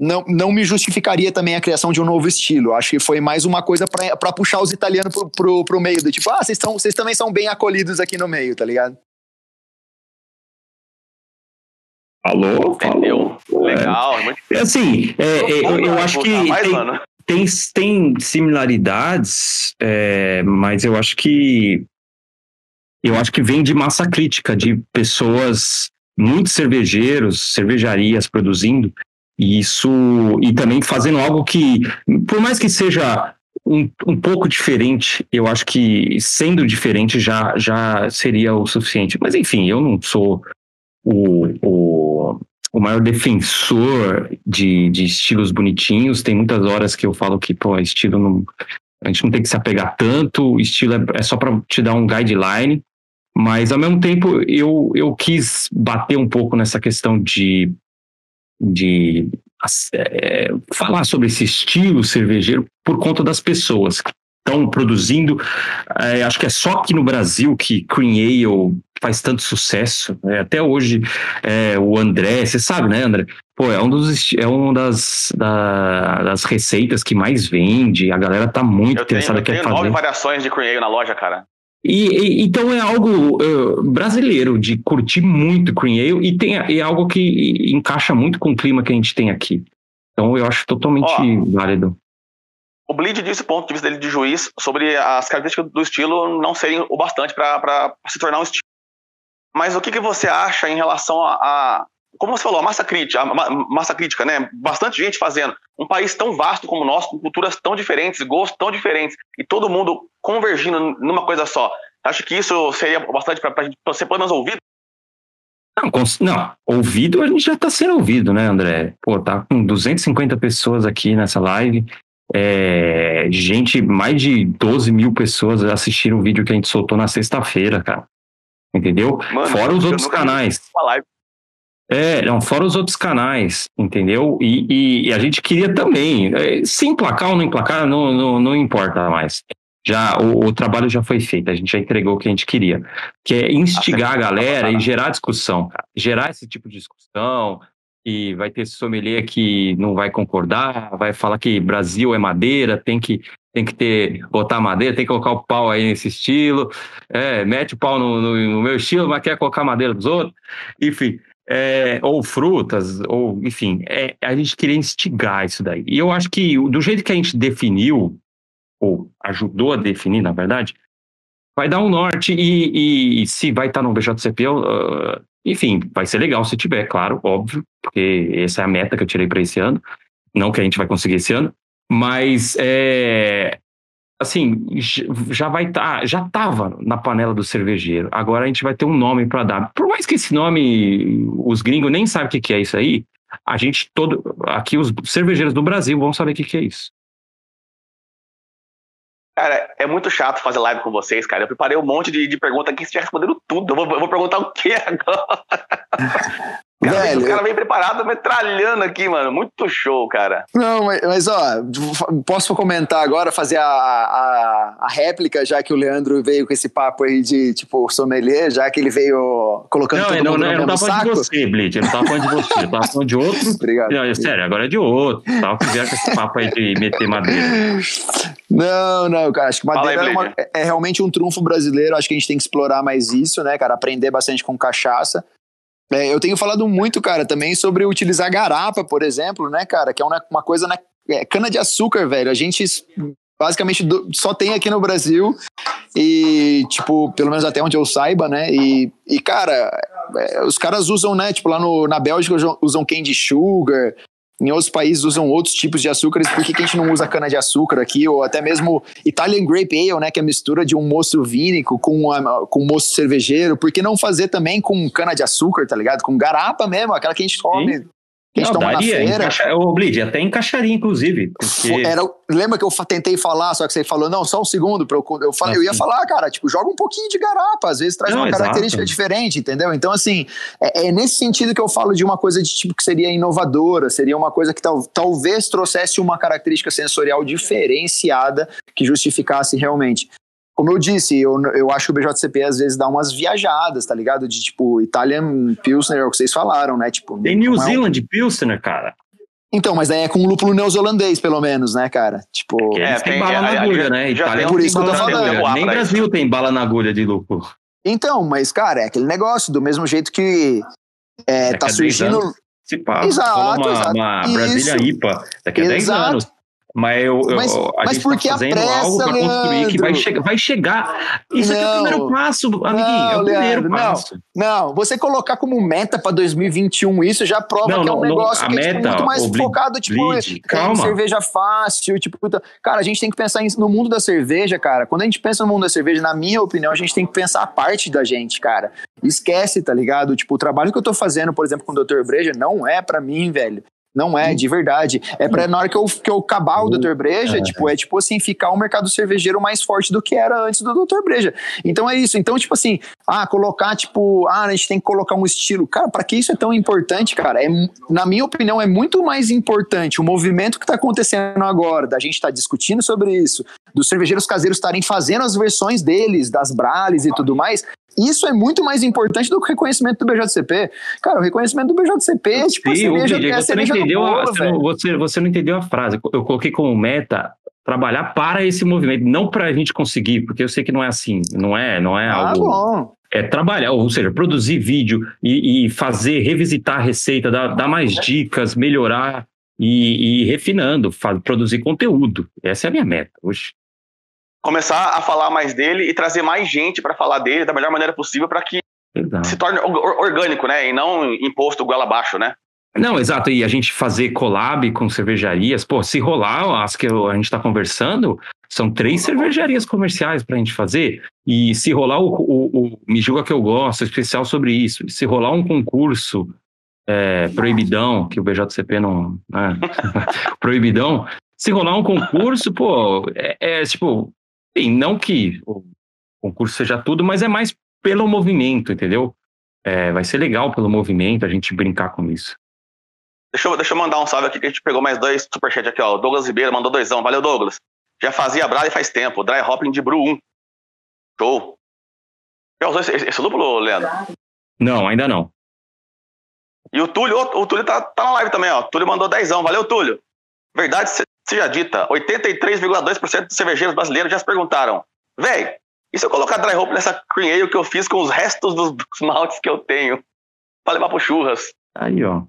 não, não me justificaria também a criação de um novo estilo. Acho que foi mais uma coisa para puxar os italianos pro, pro, pro meio, do tipo, ah, vocês também são bem acolhidos aqui no meio, tá ligado? Falou, Entendeu? falou. Legal. Muito É, assim, é, é, eu, eu acho que Mais, tem, tem, tem similaridades, é, mas eu acho que eu acho que vem de massa crítica, de pessoas, muitos cervejeiros, cervejarias produzindo, isso e também fazendo algo que, por mais que seja um, um pouco diferente, eu acho que sendo diferente já, já seria o suficiente. Mas enfim, eu não sou o, o, o maior defensor de, de estilos bonitinhos. Tem muitas horas que eu falo que, pô, estilo não. A gente não tem que se apegar tanto, estilo é, é só para te dar um guideline. Mas, ao mesmo tempo, eu, eu quis bater um pouco nessa questão de, de é, falar sobre esse estilo cervejeiro por conta das pessoas que estão produzindo. É, acho que é só aqui no Brasil que Cream Ale faz tanto sucesso. né? Até hoje, é, o André, você sabe, né, André? Pô, é um dos é um das, da- das receitas que mais vende. A galera tá muito Eu tenho, interessada eu quer tenho fazer. nove variações de Cream Ale na loja, cara. E, e- então é algo eh, brasileiro de curtir muito Cream Ale e tem é algo que encaixa muito com o clima que a gente tem aqui. Então eu acho totalmente Ó. válido. O Bleed disse o ponto de vista dele de juiz sobre as características do estilo não serem o bastante para se tornar um estilo. Mas o que, que você acha em relação a, a- como você falou, a massa crítica, a ma- massa crítica, né? Bastante gente fazendo. Um país tão vasto como o nosso, com culturas tão diferentes, gostos tão diferentes, e todo mundo convergindo numa coisa só. Acho que isso seria bastante para ser pelo menos ouvido? Não, não, ouvido a gente já está sendo ouvido, né, André? Pô, tá com 250 pessoas aqui nessa live. É, gente, mais de 12 mil pessoas assistiram o vídeo que a gente soltou na sexta-feira, cara. Entendeu? Mano, Fora os outros canais. uma live. É, não, fora os outros canais, entendeu? E, e- e a gente queria também, é, se emplacar ou não emplacar, não, não, não importa mais. Já o, o trabalho já foi feito, a gente já entregou o que a gente queria, que é instigar a galera e gerar discussão, gerar esse tipo de discussão. E vai ter sommelier que não vai concordar, vai falar que Brasil é madeira, tem que tem que ter botar madeira, tem que colocar o pau aí nesse estilo, é, mete o pau no, no- no meu estilo, mas quer colocar madeira dos outros, enfim é, ou frutas, ou enfim, é, a gente queria instigar isso daí. E eu acho que do jeito que a gente definiu, ou ajudou a definir, na verdade, vai dar um norte e, e- e se vai estar no BJCP, eu, ah, enfim, vai ser legal se tiver, claro, óbvio, porque essa é a meta que eu tirei para esse ano, não que a gente vai conseguir esse ano, mas é, assim, já vai estar, já estava na panela do cervejeiro. Agora a gente vai ter um nome para dar. Por mais que esse nome, os gringos nem sabem o que, que é isso aí, a gente todo, aqui os cervejeiros do Brasil vão saber o que, que é isso. Cara, é muito chato fazer live com vocês, cara. Eu preparei um monte de, de perguntas aqui, vocês já responderam tudo. Eu vou, eu vou perguntar o que agora? (laughs) Cara, Velho, o cara vem preparado, metralhando aqui, mano. Muito show, cara. Não, mas, mas, ó, posso comentar agora, fazer a, a, a réplica, já que o Leandro veio com esse papo aí de, tipo, sommelier, já que ele veio colocando Não, todo não, mundo não, no eu não mesmo tava falando saco. de você, Blitz. Eu não tava falando de você, eu tava falando de outro. (laughs) Obrigado. Não, é sério, agora é de outro. Tava com esse papo aí de meter madeira. Não, não, cara, acho que madeira aí, é, uma- é realmente um trunfo brasileiro, acho que a gente tem que explorar mais isso, né, cara, aprender bastante com cachaça. É, eu tenho falado muito, cara, também sobre utilizar garapa, por exemplo, né, cara? Que é uma, uma coisa, né? É, cana de açúcar, velho. A gente basicamente do, só tem aqui no Brasil e, tipo, pelo menos até onde eu saiba, né? E, e cara, é, os caras usam, né? Tipo, lá no, na Bélgica usam candy sugar, em outros países usam outros tipos de açúcares, por que, a gente não usa cana-de-açúcar aqui? Ou até mesmo Italian Grape Ale, né? Que é a mistura de um moço vínico com, uma, com um moço cervejeiro. Por que não fazer também com cana-de-açúcar, tá ligado? Com garapa mesmo, aquela que a gente come Sim gente não, daria, na. Encaixa, Blid, até encaixaria, inclusive. Porque... Era, lembra que eu tentei falar, só que você falou, não, só um segundo, pra eu, eu, falei, eu ia falar, cara, tipo, joga um pouquinho de garapa, às vezes traz não, uma exato. característica diferente, entendeu? Então, assim, é, é, nesse sentido que eu falo de uma coisa de tipo que seria inovadora, seria uma coisa que tal, talvez trouxesse uma característica sensorial diferenciada que justificasse realmente como eu disse, eu, eu acho que o BJCP às vezes dá umas viajadas, tá ligado? De tipo, Italian Pilsner, é o que vocês falaram, né? Tipo, Tem New é Zealand um... Pilsner, cara. Então, mas daí é com lúpulo neozelandês, pelo menos, né, cara? Tipo. É, tem, tem bala na agulha, né? Itália é por isso que eu tô falando. Nem Brasil tem bala na agulha de lúpulo. Então, mas, cara, é aquele negócio, do mesmo jeito que é, tá surgindo. Se passa, exato, uma, exato. uma Brasília IPA daqui a 10 anos. Mas, eu, mas, eu, a mas porque tá a pressa, algo pra construir que vai, che vai chegar. Isso não, aqui é o primeiro passo, amiguinho. Não, é o primeiro Leandro, passo. Não, não, você colocar como meta para 2021 isso já prova não, que é um negócio que é tipo, muito mais focado, tipo, em cerveja fácil. Tipo, cara, a gente tem que pensar no mundo da cerveja, cara. Quando a gente pensa no mundo da cerveja, na minha opinião, a gente tem que pensar a parte da gente, cara. Esquece, tá ligado? Tipo, o trabalho que eu tô fazendo, por exemplo, com o Dr. Breja, não é para mim, velho. Não é, de verdade. É para na hora que eu, que eu acabar o Dr. Breja, é. tipo, é tipo assim, ficar um mercado cervejeiro mais forte do que era antes do Dr. Breja. Então é isso. Então, tipo assim, ah, colocar, tipo, ah, a gente tem que colocar um estilo. Cara, para que isso é tão importante, cara? É, na minha opinião, é muito mais importante o movimento que tá acontecendo agora, da gente estar tá discutindo sobre isso, dos cervejeiros caseiros estarem fazendo as versões deles, das Brales e tudo mais, isso é muito mais importante do que o reconhecimento do BJCP. Cara, o reconhecimento do BJCP é tipo Sim, a cerveja, é você, não entendeu bolo, a, você, não, você, você, não entendeu a frase. Eu coloquei como meta trabalhar para esse movimento, não para a gente conseguir, porque eu sei que não é assim, não é, não é ah, algo... Bom. É trabalhar, ou seja, produzir vídeo e, e fazer, revisitar a receita, dar, dar mais dicas, melhorar e, e refinando, produzir conteúdo. Essa é a minha meta hoje começar a falar mais dele e trazer mais gente para falar dele da melhor maneira possível para que Exato. se torne orgânico, né? E não imposto goela abaixo, né? Não, exato. E a gente fazer collab com cervejarias, pô, se rolar as que a gente está conversando, são três cervejarias comerciais para a gente fazer. E se rolar o, o, o Me Julga Que Eu Gosto, especial sobre isso, se rolar um concurso é, proibidão, que o BJCP não. Né? (laughs) proibidão, se rolar um concurso, pô, é, é tipo, Sim, não que o concurso seja tudo, mas é mais pelo movimento, entendeu? É, vai ser legal pelo movimento a gente brincar com isso. Deixa eu, deixa eu mandar um salve aqui que a gente pegou mais dois superchats aqui, ó. O Douglas Ribeiro mandou doisão. Valeu, Douglas. Já fazia Braille faz tempo. Dry Hopping de Bru 1. Show. Já usou esse, esse duplo, Leandro? Não, ainda não. E o Túlio, o, o Túlio tá, tá na live também, ó. O Túlio mandou dezão. Valeu, Túlio. Verdade seja dita, 83,2% dos cervejeiros brasileiros já se perguntaram, velho, e se eu colocar dry hop nessa cream ale que eu fiz com os restos dos, dos maltes que eu tenho para levar pro churras? Aí, ó.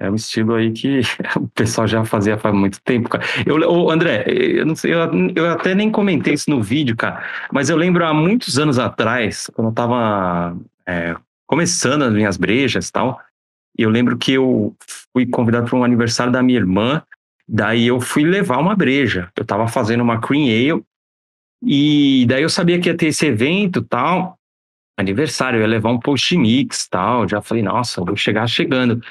É um estilo aí que (laughs) o pessoal já fazia faz muito tempo, cara. Eu, ô, André, eu não sei, eu, eu, até nem comentei isso no vídeo, cara, mas eu lembro há muitos anos atrás, quando eu tava é, começando as minhas brejas e tal, eu lembro que eu fui convidado para um aniversário da minha irmã Daí eu fui levar uma breja. Eu estava fazendo uma cream ale e daí eu sabia que ia ter esse evento tal, aniversário, eu ia levar um post mix tal. Já falei, nossa, vou chegar chegando.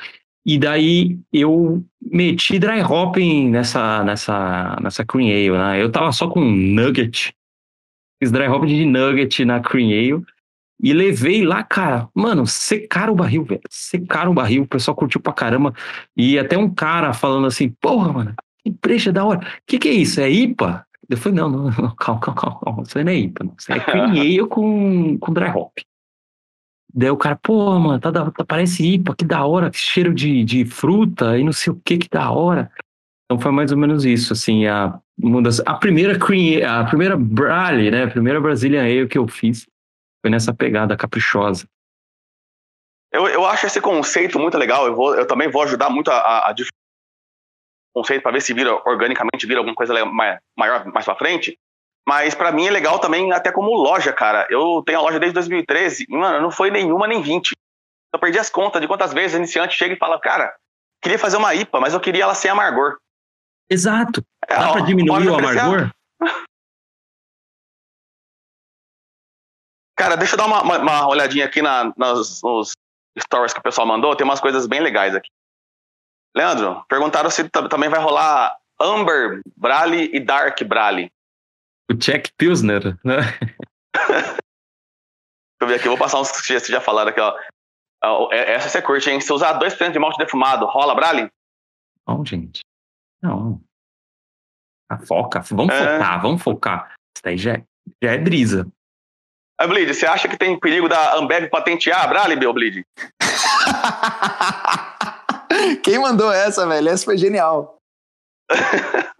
E daí eu meti dry hopping nessa, nessa, nessa cream ale, né? Eu tava só com nugget, fiz dry hopping de nugget na cream ale e levei lá, cara, mano, secaram o barril, velho. Secaram o barril, o pessoal curtiu pra caramba. E até um cara falando assim, porra, mano, que brecha da hora. O que, que é isso? É IPA? Eu falei, não, não, não calma, calma, calma, calma. Isso aí não é IPA, não. Isso é cream (laughs) com, com dry hop. Daí o cara, pô, mano, tá, tá, parece IPA, que da hora, que cheiro de, de fruta e não sei o que, que da hora. Então foi mais ou menos isso, assim, a, uma das, a primeira cream, a primeira Brale, né, a primeira Brazilian Ale que eu fiz foi nessa pegada caprichosa. Eu, eu acho esse conceito muito legal. Eu, vou, eu também vou ajudar muito a, a, conceito para ver se vira organicamente vira alguma coisa maior mais para frente. Mas para mim é legal também até como loja, cara. Eu tenho a loja desde 2013 e, mano, não foi nenhuma nem 20. Eu perdi as contas de quantas vezes o iniciante chega e fala, cara, queria fazer uma IPA, mas eu queria ela sem amargor. Exato. É, Dá para diminuir o amargor? (laughs) Cara, deixa eu dar uma, uma, uma olhadinha aqui na, nas, nos stories que o pessoal mandou. Tem umas coisas bem legais aqui. Leandro, perguntaram se também vai rolar Amber Brale e Dark Brale. O Jack Pilsner, né? (laughs) Deixa eu ver aqui, vou passar uns que já falaram aqui, ó. É, essa você curte, hein? Se usar 2% de malte defumado, rola Brale? Não, gente. Não. A foca. Vamos é... focar, vamos focar. Isso daí já, é, já é brisa. A Bleed, você acha que tem perigo da Ambev patentear a Brale, meu Bleed? (laughs) Quem mandou essa, velho? Essa foi genial. (laughs)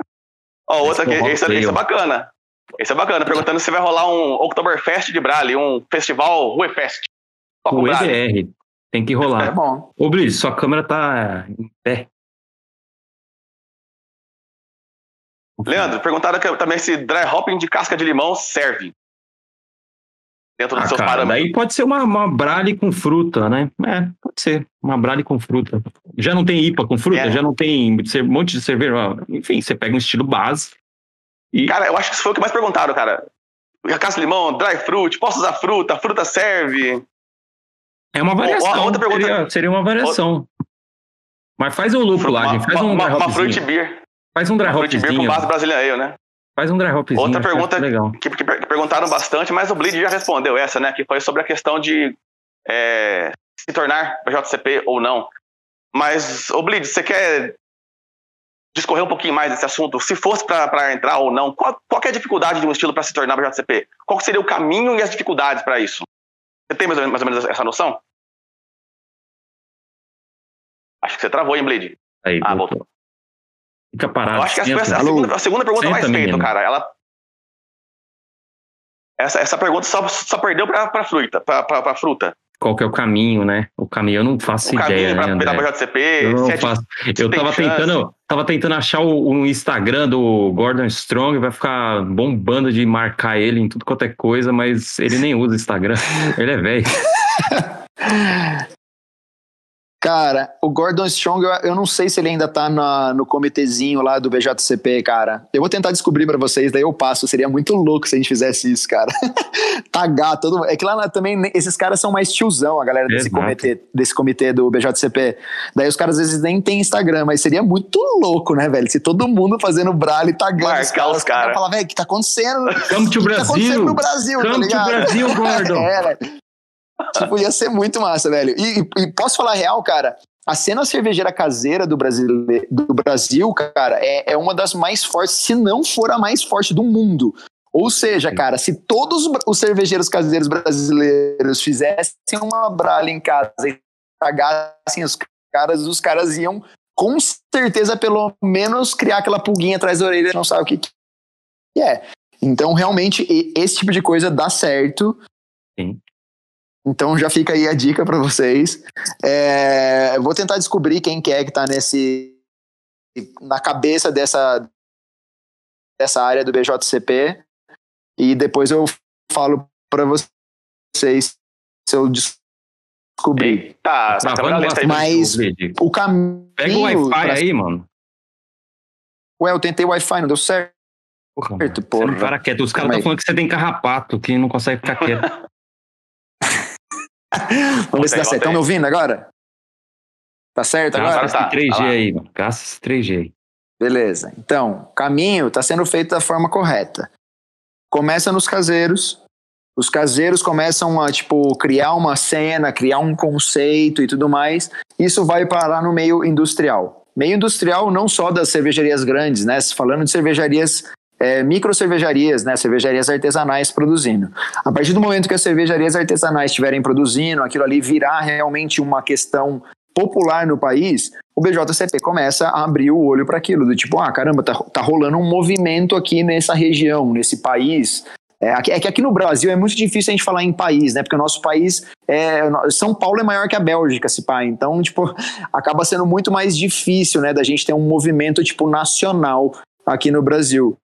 Ó, outra aqui, esse, esse, é bacana. Esse é bacana, perguntando se vai rolar um Oktoberfest de Brale, um festival Ruefest. O EBR. Tem que rolar. É bom. Ô, Blitz, sua câmera tá em pé. Leandro, perguntaram também se dry hopping de casca de limão serve dentro dos ah, seus cara, parâmetros. Daí pode ser uma, uma brale com fruta, né? É, pode ser. Uma brale com fruta. Já não tem IPA com fruta, é. já não tem um monte de cerveja. Enfim, você pega um estilo base. E... Cara, eu acho que isso foi o que mais perguntaram, cara. Caça limão, dry fruit, posso usar fruta, fruta serve. É uma variação. outra pergunta... seria, seria uma variação. Mas faz o lúpulo lá, gente. Faz uma, um uma, uma fruit beer. Faz um dry hop. Fruit beer com base brasileira, né? Faz um dry hopzinho. Outra pergunta. Que, que, que, perguntaram bastante, mas o Bleed já respondeu essa, né? Que foi sobre a questão de é, se tornar JCP ou não. Mas, o Bleed, você quer discorrer um pouquinho mais desse assunto? Se fosse para entrar ou não, qual, qual é a dificuldade de um estilo para se tornar JCP? Qual seria o caminho e as dificuldades para isso? Você tem mais ou, menos, mais ou menos essa noção? Acho que você travou, hein, Bleed? Aí, ah, voltou. voltou. Fica parado. Eu acho que essa a, segunda, a segunda pergunta mais feita, cara. Ela, essa, essa pergunta só, só perdeu pra, pra fruta, pra, pra, pra fruta. Qual que é o caminho, né? O caminho eu não faço o ideia, né, André? Pra JCP, eu não faço. Eu tava tentando, tava tentando achar o, o, Instagram do Gordon Strong, vai ficar bombando de marcar ele em tudo quanto é coisa, mas ele nem usa Instagram. (laughs) ele é velho. (laughs) Cara, o Gordon Strong, eu, não sei se ele ainda tá na, no comitêzinho lá do BJCP, cara. Eu vou tentar descobrir para vocês, daí eu passo. Seria muito louco se a gente fizesse isso, cara. (laughs) Tagar todo É que lá também, esses caras são mais tiozão, a galera desse comitê, desse comitê do BJCP. Daí os caras às vezes nem tem Instagram, mas seria muito louco, né, velho? Se todo mundo fazendo brale tagando Marcar os caras. Os caras falar, velho, o que tá acontecendo? Come to Brasil. tá acontecendo no Brasil, Come tá ligado? to Brasil, (laughs) Gordon. é, velho tipo, ia ser muito massa, velho. E, e, posso falar real, cara? A cena cervejeira caseira do, do Brasil, cara, é, é uma das mais fortes, se não for a mais forte do mundo. Ou seja, cara, se todos os cervejeiros caseiros brasileiros fizessem uma bralha em casa e pagassem os caras, os caras iam com certeza pelo menos criar aquela pulguinha atrás da orelha, não sabe o que, que é. Então, realmente, esse tipo de coisa dá certo. Sim. Então já fica aí a dica para vocês. É, vou tentar descobrir quem que é que está nesse na cabeça dessa dessa área do BJCP e depois eu falo para vocês se eu descobrir. Tá, tá mas o caminho Pega o Wi-Fi pra... aí, mano. Ué, eu tentei Wi-Fi, não deu certo. Porra, certo, porra. Você não para quieto. Os caras estão falando que você tem carrapato, que não consegue ficar quieto. (laughs) (laughs) Vamos ver se dá certo. Estão me ouvindo agora? Tá certo agora? Gasta tá. 3G aí, mano. Esse 3G aí. Beleza. Então, caminho está sendo feito da forma correta. Começa nos caseiros. Os caseiros começam a, tipo, criar uma cena, criar um conceito e tudo mais. Isso vai parar no meio industrial. Meio industrial não só das cervejarias grandes, né? Falando de cervejarias é, micro cervejarias, né, cervejarias artesanais produzindo. A partir do momento que as cervejarias artesanais estiverem produzindo, aquilo ali virar realmente uma questão popular no país, o BJCP começa a abrir o olho para aquilo, do tipo, ah, caramba, tá, tá rolando um movimento aqui nessa região, nesse país, É, é que aqui no Brasil é muito difícil a gente falar em país, né? Porque o nosso país é. São Paulo é maior que a Bélgica, se pá. Então, (laughs) tipo, acaba sendo muito mais difícil, né? Da gente ter um movimento, tipo, nacional aqui no Brasil.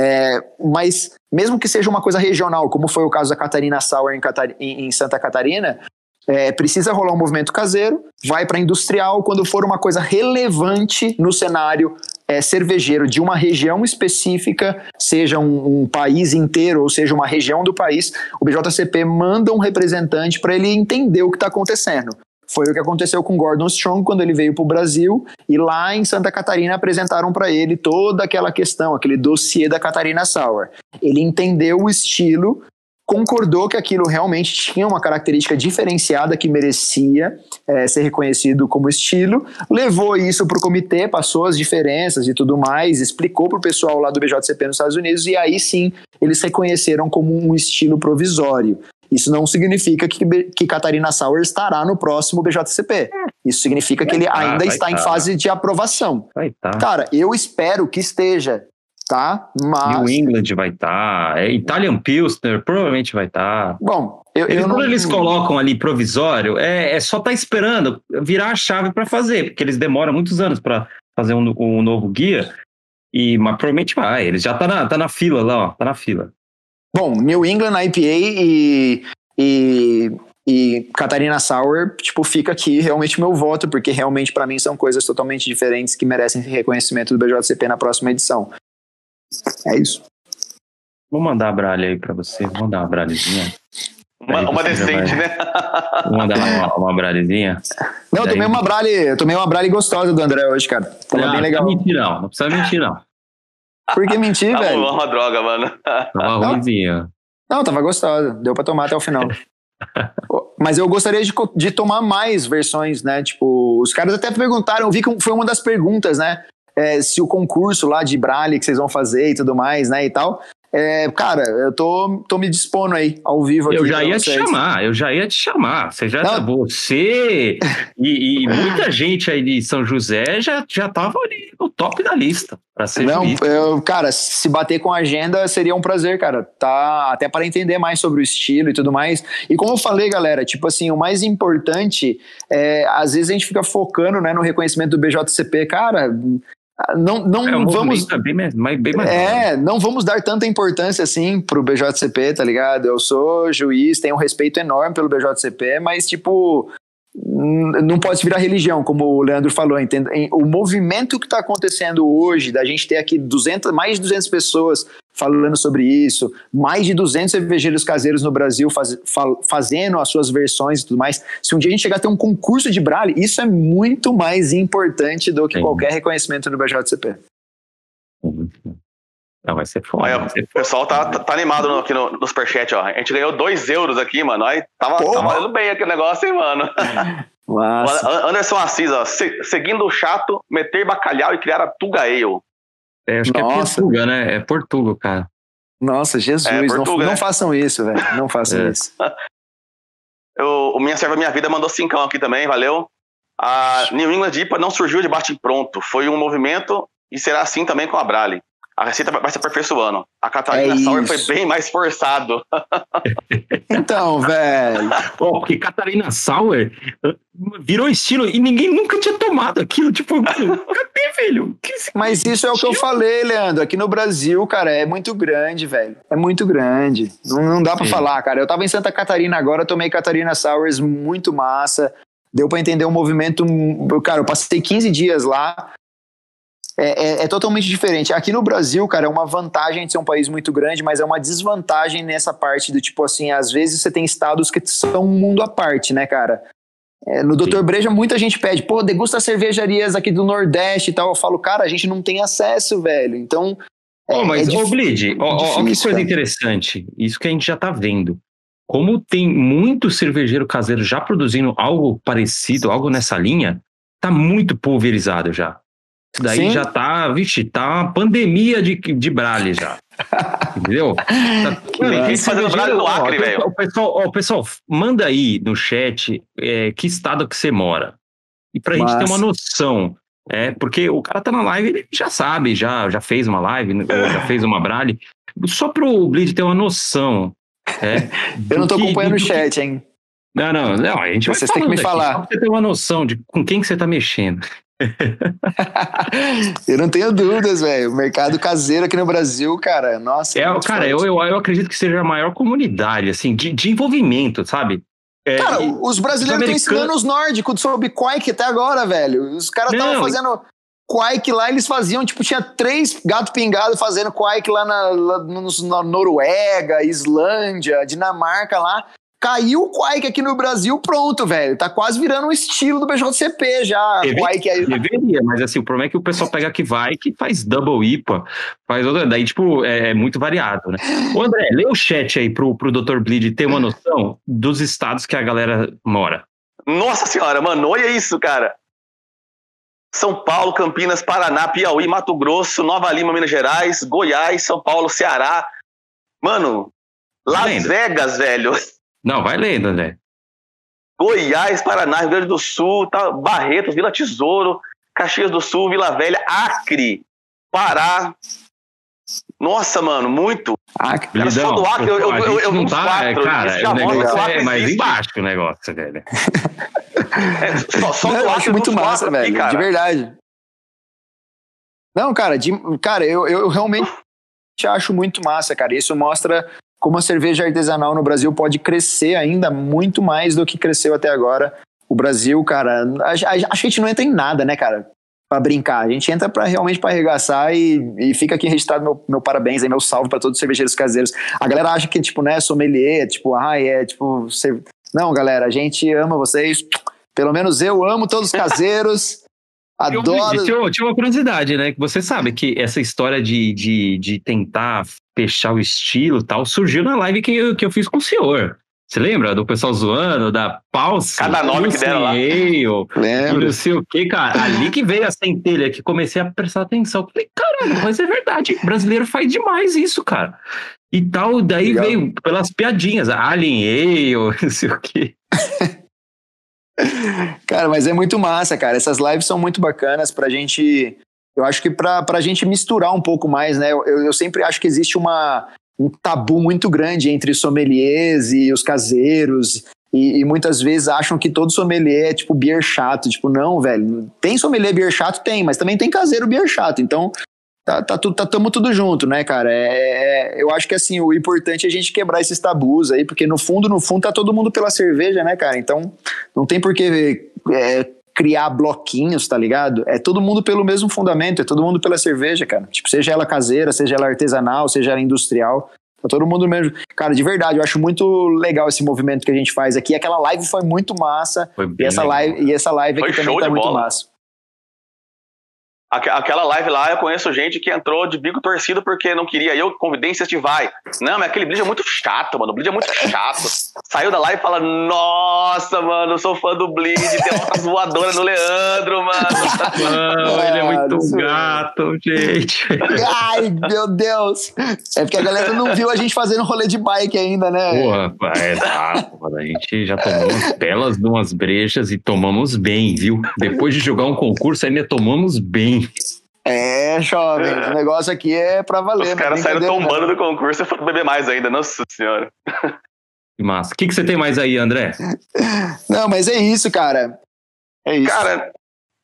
É, mas mesmo que seja uma coisa regional, como foi o caso da Catarina Sauer em, Catar- em- em Santa Catarina, é, precisa rolar um movimento caseiro, vai para industrial quando for uma coisa relevante no cenário é, cervejeiro de uma região específica, seja um, um país inteiro ou seja uma região do país, o BJCP manda um representante para ele entender o que está acontecendo. Foi o que aconteceu com Gordon Strong quando ele veio para o Brasil e lá em Santa Catarina apresentaram para ele toda aquela questão, aquele dossiê da Catarina Sauer. Ele entendeu o estilo, concordou que aquilo realmente tinha uma característica diferenciada que merecia eh, ser reconhecido como estilo, levou isso para o comitê, passou as diferenças e tudo mais, explicou para o pessoal lá do BJCP nos Estados Unidos e aí sim eles reconheceram como um estilo provisório. Isso não significa que, que Catarina Sauer estará no próximo BJCP. Isso significa que ele tá, ainda está em tá. fase de aprovação. Vai estar. Cara, eu espero que esteja, tá? Mas, New England vai estar. É, Italian Pilsner provavelmente vai estar. bom, eu, Eles, eu não... quando eles colocam ali provisório, é, é só tá esperando virar a chave para fazer, porque eles demoram muitos anos para fazer um, um novo guia. E, mas provavelmente vai. Eles já tá na, tá na fila lá, ó. Tá na fila. Bom, New England IPA e, e, e Catarina Sauer, tipo, fica aqui realmente meu voto, porque realmente para mim são coisas totalmente diferentes que merecem reconhecimento do BJCP na próxima edição. É isso. Vou mandar a bralha aí para você. Vou mandar uma bralhezinha. Uma, uma decente, vai- né? Vou mandar uma, uma bralhezinha. Não, eu tomei uma brale, eu tomei uma brale gostosa do André hoje, cara. Tava Ah, bem legal. Não precisa mentir, não. Não precisa mentir, não. Por que mentir, Tá velho? bom, uma droga, mano. Tava ruimzinha. Não, tava gostosa. Deu pra tomar até o final. (laughs) Mas eu gostaria de, de tomar mais versões, né? Tipo, os caras até perguntaram, eu vi que foi uma das perguntas, né? É, se o concurso lá de Brale que vocês vão fazer e tudo mais, né? E tal. É, cara, eu tô, tô me dispondo aí, ao vivo aqui. Eu já ia te vocês. chamar, eu já ia te chamar. Você já Não. você (laughs) e, e muita gente aí de São José já já tava ali no top da lista para ser Não, juiz. eu, cara, se bater com a agenda seria um prazer, cara. Tá até para entender mais sobre o estilo e tudo mais. E como eu falei, galera, tipo assim, o mais importante é, às vezes a gente fica focando, né, no reconhecimento do BJCP, cara. Não, não É, o vamos é bem bem mais É, não vamos dar tanta importância assim pro BJCP, tá ligado? Eu sou juiz, tenho um respeito enorme pelo BJCP, mas tipo não pode virar religião, como o Leandro falou, entende? O movimento que está acontecendo hoje, da gente ter aqui 200, mais de 200 pessoas falando sobre isso, mais de 200 cervejeiros caseiros no Brasil faz- fal- fazendo as suas versões e tudo mais. Se um dia a gente chegar a ter um concurso de Brale, isso é muito mais importante do que Sim. qualquer reconhecimento do BJCP. Não, vai ser foda. Olha, vai ser o pessoal tá, tá, tá animado no, aqui no, no Superchat, ó. A gente ganhou 2 euros aqui, mano. Aí tava, Porra. valendo bem aquele negócio, hein, mano. (laughs) Anderson Assis, ó. se- seguindo o chato, meter bacalhau e criar a Tuga Ale. É, acho que Nossa. é Portuga, né? É Portuga, cara. Nossa, Jesus, É, não, Portuga, não né? façam isso, velho. Não (laughs) façam É. isso. (laughs) Eu, o Minha Serva Minha Vida mandou cincão aqui também, valeu. A New England IPA não surgiu de bate pronto. Foi um movimento e será assim também com a Brale. A receita vai se aperfeiçoando. A Catarina É Sauer foi bem mais forçado. (laughs) Então, velho. Ó, porque Catarina Sauer virou estilo e ninguém nunca tinha tomado aquilo. Tipo, (laughs) cadê, velho? Mas isso é o que eu falei, Leandro. Aqui no Brasil, cara, é muito grande, velho. É muito grande. Não, não dá pra Sim. falar, cara. Eu tava em Santa Catarina agora, tomei Catarina Sours muito massa. Deu pra entender o movimento. Cara, eu passei 15 dias lá. É, é- é totalmente diferente. Aqui no Brasil, cara, é uma vantagem de ser um país muito grande, mas é uma desvantagem nessa parte do tipo assim, às vezes você tem estados que são um mundo à parte, né, cara? É, no Dr. Breja, muita gente pede, pô, degusta cervejarias aqui do Nordeste e tal. Eu falo, cara, a gente não tem acesso, velho. Então. Ó, mas, é ô, Bleed, ó, que coisa interessante. Isso que a gente já tá vendo. Como tem muito cervejeiro caseiro já produzindo algo parecido, algo nessa linha, tá muito pulverizado já. Isso daí Sim. já tá, vixe, tá uma pandemia de, de brale já. (laughs) Entendeu? Tá, fazendo brale no Acre, velho. O pessoal, ó, pessoal, manda aí no chat é, que estado que você mora. E pra gente ter uma noção. É, porque o cara tá na live, ele já sabe, já, já fez uma live, né, já fez uma Brale. Só pro Bleed ter uma noção. É, (laughs) Eu não tô que- acompanhando o do que- chat, hein? Não, não, não, a gente vai Vocês têm que me aqui, falar. Só pra você ter uma noção de com quem que você tá mexendo. Eu não tenho dúvidas, velho. O mercado caseiro aqui no Brasil, cara, nossa. É, muito cara, eu, eu, eu acredito que seja a maior comunidade, assim, de, de envolvimento, sabe? É, Cara, e- os brasileiros estão americanos- ensinando os nórdicos sobre Quake até agora, velho. Os caras estavam fazendo Quake lá, eles faziam, tipo, tinha três gato pingado fazendo Quake lá na, lá na Noruega, Islândia, Dinamarca lá. Caiu o Quake aqui no Brasil, pronto, velho. Tá quase virando um estilo do BJCP já. Deve- Quake aí. Deveria, mas assim, o problema é que o pessoal pega que vai, que faz double IPA, faz outra, daí, tipo, é, é muito variado, né? Ô, André, lê o chat aí pro, pro Dr. Bleed ter uma noção dos estados que a galera mora. Nossa senhora, mano, olha isso, cara. São Paulo, Campinas, Paraná, Piauí, Mato Grosso, Nova Lima, Minas Gerais, Goiás, São Paulo, Ceará. Mano, Las Vendo? Vegas, velho. Não, vai lendo, André. Goiás, Paraná, Rio Grande do Sul, tá, Barretos, Vila Tesouro, Caxias do Sul, Vila Velha, Acre, Pará. Nossa, mano, muito. Ah, Era só do Acre, eu, eu, eu, eu vi não tá, quatro. cara, Isso já o que negócio Acre é mais existe. embaixo o negócio, velho. (laughs) É, só, só Não, do eu Acre acho muito massa, quatro aqui, velho. cara. de verdade. Não, cara, de- cara, eu, eu realmente (laughs) acho muito massa, cara. Isso mostra como a cerveja artesanal no Brasil pode crescer ainda muito mais do que cresceu até agora. O Brasil, cara, a, gente não entra em nada, né, cara? Pra brincar. A gente entra pra, realmente pra arregaçar e, e fica aqui registrado meu, meu parabéns aí, meu salve pra todos os cervejeiros caseiros. A galera acha que, tipo, né, sommelier, tipo, ai, é, tipo, não, galera, a gente ama vocês. Pelo menos eu amo todos os caseiros. (laughs) Eu, Adoro. tinha, tinha uma curiosidade, né? Que você sabe que essa história de, de, de tentar fechar o estilo e tal surgiu na live que eu, que eu fiz com o senhor. Você lembra do pessoal zoando, da pausa? Cada nome que deram lá. E Lembro. não sei o que, cara. Ali que veio a centelha, que comecei a prestar atenção. Falei, caramba, mas é verdade. O brasileiro faz demais isso, cara. E tal, daí Legal. veio pelas piadinhas. Alien Ale, (laughs) não sei o quê. Cara, mas é muito massa, cara. Essas lives são muito bacanas pra gente. Eu acho que pra, pra gente misturar um pouco mais, né? Eu, eu sempre acho que existe uma, um tabu muito grande entre sommeliers e os caseiros. E, e muitas vezes acham que todo sommelier é tipo beer chato. Tipo, não, velho. Tem sommelier beer chato? Tem, mas também tem caseiro beer chato. Então, tá, tá, tá tamo tudo junto, né, cara? É, é- eu acho que assim, o importante é a gente quebrar esses tabus aí, porque no fundo, no fundo, tá todo mundo pela cerveja, né, cara? Então, não tem por que é, criar bloquinhos, tá ligado? É todo mundo pelo mesmo fundamento, é todo mundo pela cerveja, cara. Tipo, seja ela caseira, seja ela artesanal, seja ela industrial. Tá todo mundo mesmo. Cara, de verdade, eu acho muito legal esse movimento que a gente faz aqui. Aquela live foi muito massa. Foi E essa legal. live, e essa live Foi aqui também tá muito bola. massa. Aque- Aquela live lá, eu conheço gente que entrou de bico torcido porque não queria eu, convidei em vai. Não, mas aquele bleed é muito chato, mano. O bleed é muito chato. Saiu da live e fala: Nossa, mano, eu sou fã do bleed, tem uma voadora no Leandro, mano. Não, ele é muito isso- gato, gente. Ai, meu Deus! É porque a galera não viu a gente fazendo rolê de bike ainda, né? Porra, é, tá, a gente já tomou umas belas de umas brejas e tomamos bem, viu? Depois de jogar um concurso, ainda tomamos bem. É, jovem, o negócio aqui é pra valer. Os é caras saíram tombando do concurso e foram beber mais ainda. Nossa senhora. Que massa. O que, que você tem mais aí, André? Não, mas é isso, cara. É isso. Cara,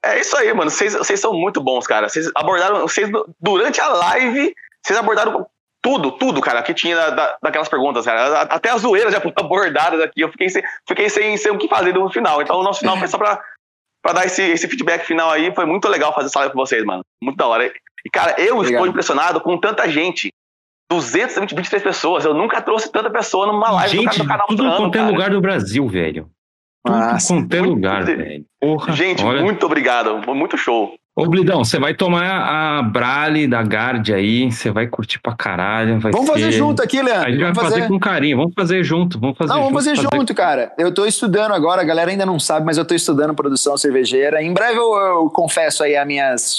é isso aí, mano. Vocês são muito bons, cara. Vocês abordaram. Vocês, durante a live, vocês abordaram tudo, tudo, cara, que tinha da- da- daquelas perguntas, cara. Até as zoeiras já foram (laughs) abordadas aqui. Eu fiquei sem, fiquei sem, sem o que fazer no final. Então, o nosso final foi só pra, pra dar esse, esse feedback final aí. Foi muito legal fazer essa live com vocês, mano. Muito da hora. E, cara, eu Obrigado. estou impressionado com tanta gente. 223 pessoas. Eu nunca trouxe tanta pessoa numa live gente, do canal tudo quanto é lugar do Brasil, velho. Tudo Massa. quanto é lugar, velho. Porra, Gente, olha. muito obrigado. Muito show. Ô, Blidão, você vai tomar a Brale da Guard aí, você vai curtir pra caralho. Vai Vamos fazer ser- junto aqui, Leandro. A gente vai vamos fazer... com carinho, vamos fazer junto, vamos fazer Não, junto. vamos fazer junto, cara. Eu tô estudando agora, a galera ainda não sabe, mas eu tô estudando produção cervejeira. Em breve eu, eu confesso aí as minhas.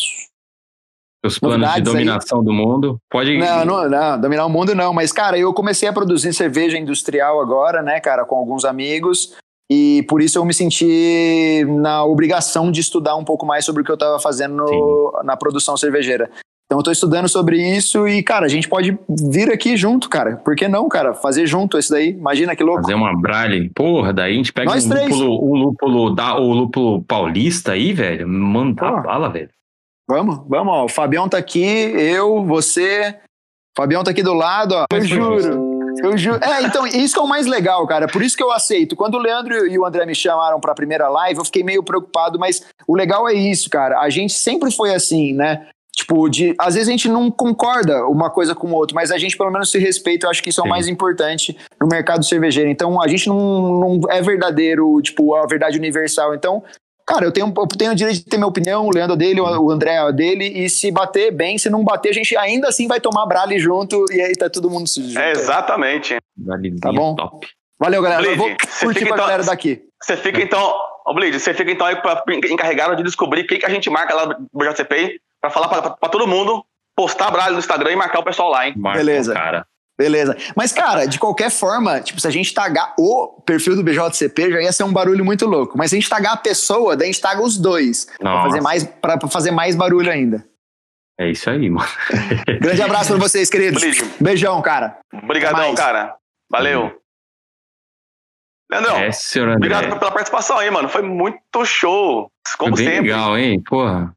Os planos de novidades aí. dominação do mundo. Pode. Não, não, não, dominar o mundo não. Mas, cara, eu comecei a produzir cerveja industrial agora, né, cara, com alguns amigos. E por isso eu me senti na obrigação de estudar um pouco mais sobre o que eu estava fazendo no, na produção cervejeira. Então eu tô estudando sobre isso e, cara, a gente pode vir aqui junto, cara. Por que não, cara? Fazer junto isso daí. Imagina que louco. Fazer uma brale. Porra, daí a gente pega Nós o três. lúpulo, o lúpulo, da, o lúpulo paulista aí, velho. Manda Porra. bala, velho. Vamos, vamos, ó. O Fabião tá aqui, eu, você. O Fabião tá aqui do lado, ó. Eu juro. Eu juro. (laughs) É, então, isso que é o mais legal, cara. Por isso que eu aceito. Quando o Leandro e o André me chamaram pra primeira live, eu fiquei meio preocupado, mas o legal é isso, cara. A gente sempre foi assim, né? Tipo, de, às vezes a gente não concorda uma coisa com o outro, mas a gente pelo menos se respeita. Eu acho que isso é o Sim. mais importante no mercado cervejeiro. Então, a gente não, não é verdadeiro, tipo, a verdade universal. Então, cara, eu tenho, eu tenho o direito de ter minha opinião, o Leandro dele, o André dele, e se bater bem, se não bater, a gente ainda assim vai tomar brale junto, e aí tá todo mundo junto. É, exatamente. Tá bom? Top. Valeu, galera. Eu Blade, vou você curtir fica com a então- galera daqui. Você fica então, ô Blade, você fica então aí pra, encarregado de descobrir quem que a gente marca lá no BJCP pra falar pra, pra todo mundo, postar Brale no Instagram e marcar o pessoal lá, hein? Marca, Beleza. Cara. Beleza. Mas, cara, de qualquer forma, tipo, se a gente tagar o perfil do BJCP, já ia ser um barulho muito louco. Mas se a gente tagar a pessoa, daí a gente taga os dois. Pra fazer, mais, pra, pra fazer mais barulho ainda. É isso aí, mano. (laughs) Grande abraço pra vocês, queridos. Beijão, cara. Obrigadão, cara. Valeu. Leandrão, é, obrigado pela participação aí, mano. Foi muito show. Como Foi bem sempre. legal, hein? Porra.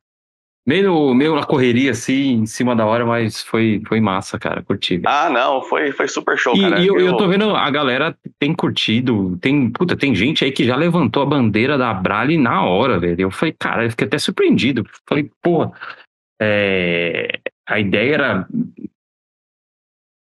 Meio, meio na correria, assim, em cima da hora, mas foi, foi massa, cara. Curti. Ah, não, foi, foi super show, E, cara. e eu, eu tô vendo a galera tem curtido, tem, puta, tem gente aí que já levantou a bandeira da Brale na hora, velho. Eu falei, cara, eu fiquei até surpreendido. Falei, pô, é, a ideia era.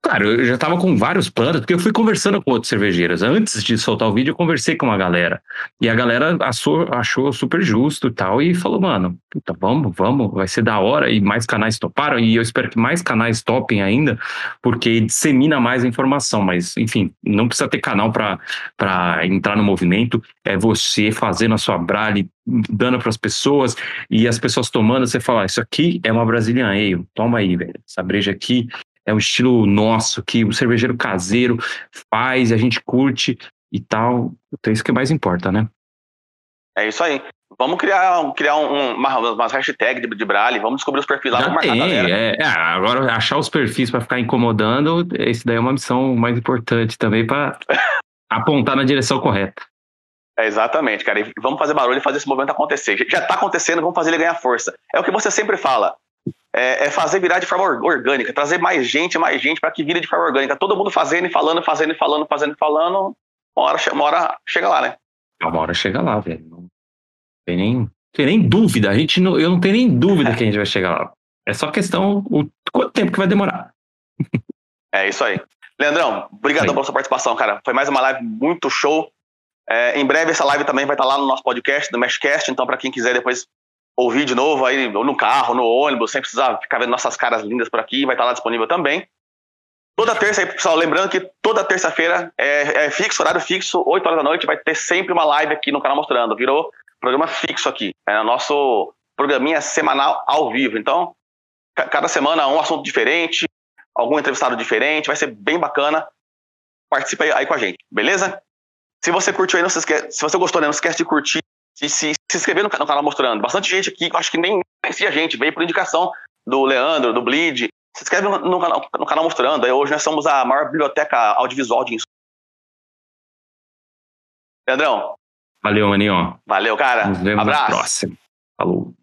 Claro, eu já tava com vários planos, porque eu fui conversando com outros cervejeiros. Antes de soltar o vídeo, eu conversei com uma galera. E a galera achou, achou super justo e tal, e falou, mano, puta, vamos, vamos, vai ser da hora. E mais canais toparam, e eu espero que mais canais topem ainda, porque dissemina mais a informação. Mas, enfim, não precisa ter canal para entrar no movimento. É você fazendo a sua brale, dando para as pessoas, e as pessoas tomando, você fala, "Ah, isso aqui é uma Brazilian Ale, toma aí, velho. Essa breja aqui é um estilo nosso, que o cervejeiro caseiro faz, a gente curte e tal. Então isso que mais importa, né? É isso aí. Vamos criar, criar um, uma, umas hashtags de, de Brale, vamos descobrir os perfis lá, Já vamos marcar tem, galera. é, é, agora achar os perfis para ficar incomodando, esse daí é uma missão mais importante também para (laughs) apontar na direção correta. É, exatamente, cara. E vamos fazer barulho e fazer esse movimento acontecer. Já- Já tá acontecendo, vamos fazer ele ganhar força. É o que você sempre fala. É, é fazer virar de forma or- orgânica, trazer mais gente, mais gente para que vire de forma orgânica. Todo mundo fazendo e falando, fazendo e falando, fazendo e falando. Uma hora, uma hora chega lá, né? Uma hora chega lá, velho. Não tem nem, tem nem dúvida. A gente não, eu não tenho nem dúvida que a gente vai chegar lá. É só questão o quanto tempo que vai demorar. (laughs) É isso aí. Leandrão, obrigado pela sua participação, cara. Foi mais uma live muito show. É, em breve essa live também vai estar lá no nosso podcast, do Meshcast. Então, para quem quiser depois ouvir de novo aí ou no carro, no ônibus, sem precisar ficar vendo nossas caras lindas por aqui, vai estar lá disponível também. Toda terça aí, pessoal, lembrando que toda terça-feira é, é fixo, horário fixo, 8 horas da noite, vai ter sempre uma live aqui no canal mostrando. Virou programa fixo aqui. É o nosso programinha semanal ao vivo. Então, ca- cada semana um assunto diferente, algum entrevistado diferente, vai ser bem bacana. Participa aí, aí com a gente, beleza? Se você curtiu aí, não se esquece, se você gostou, né, não se esquece de curtir e se, se inscrever no, no canal mostrando. Bastante gente aqui, acho que nem conhecia a gente, veio por indicação do Leandro, do Bleed. Se inscreve no, no canal, no canal mostrando. Aí hoje nós somos a maior biblioteca audiovisual de insumos. Leandrão, Valeu, maninho. valeu, cara. Nos vemos na Abraço. próxima. Falou.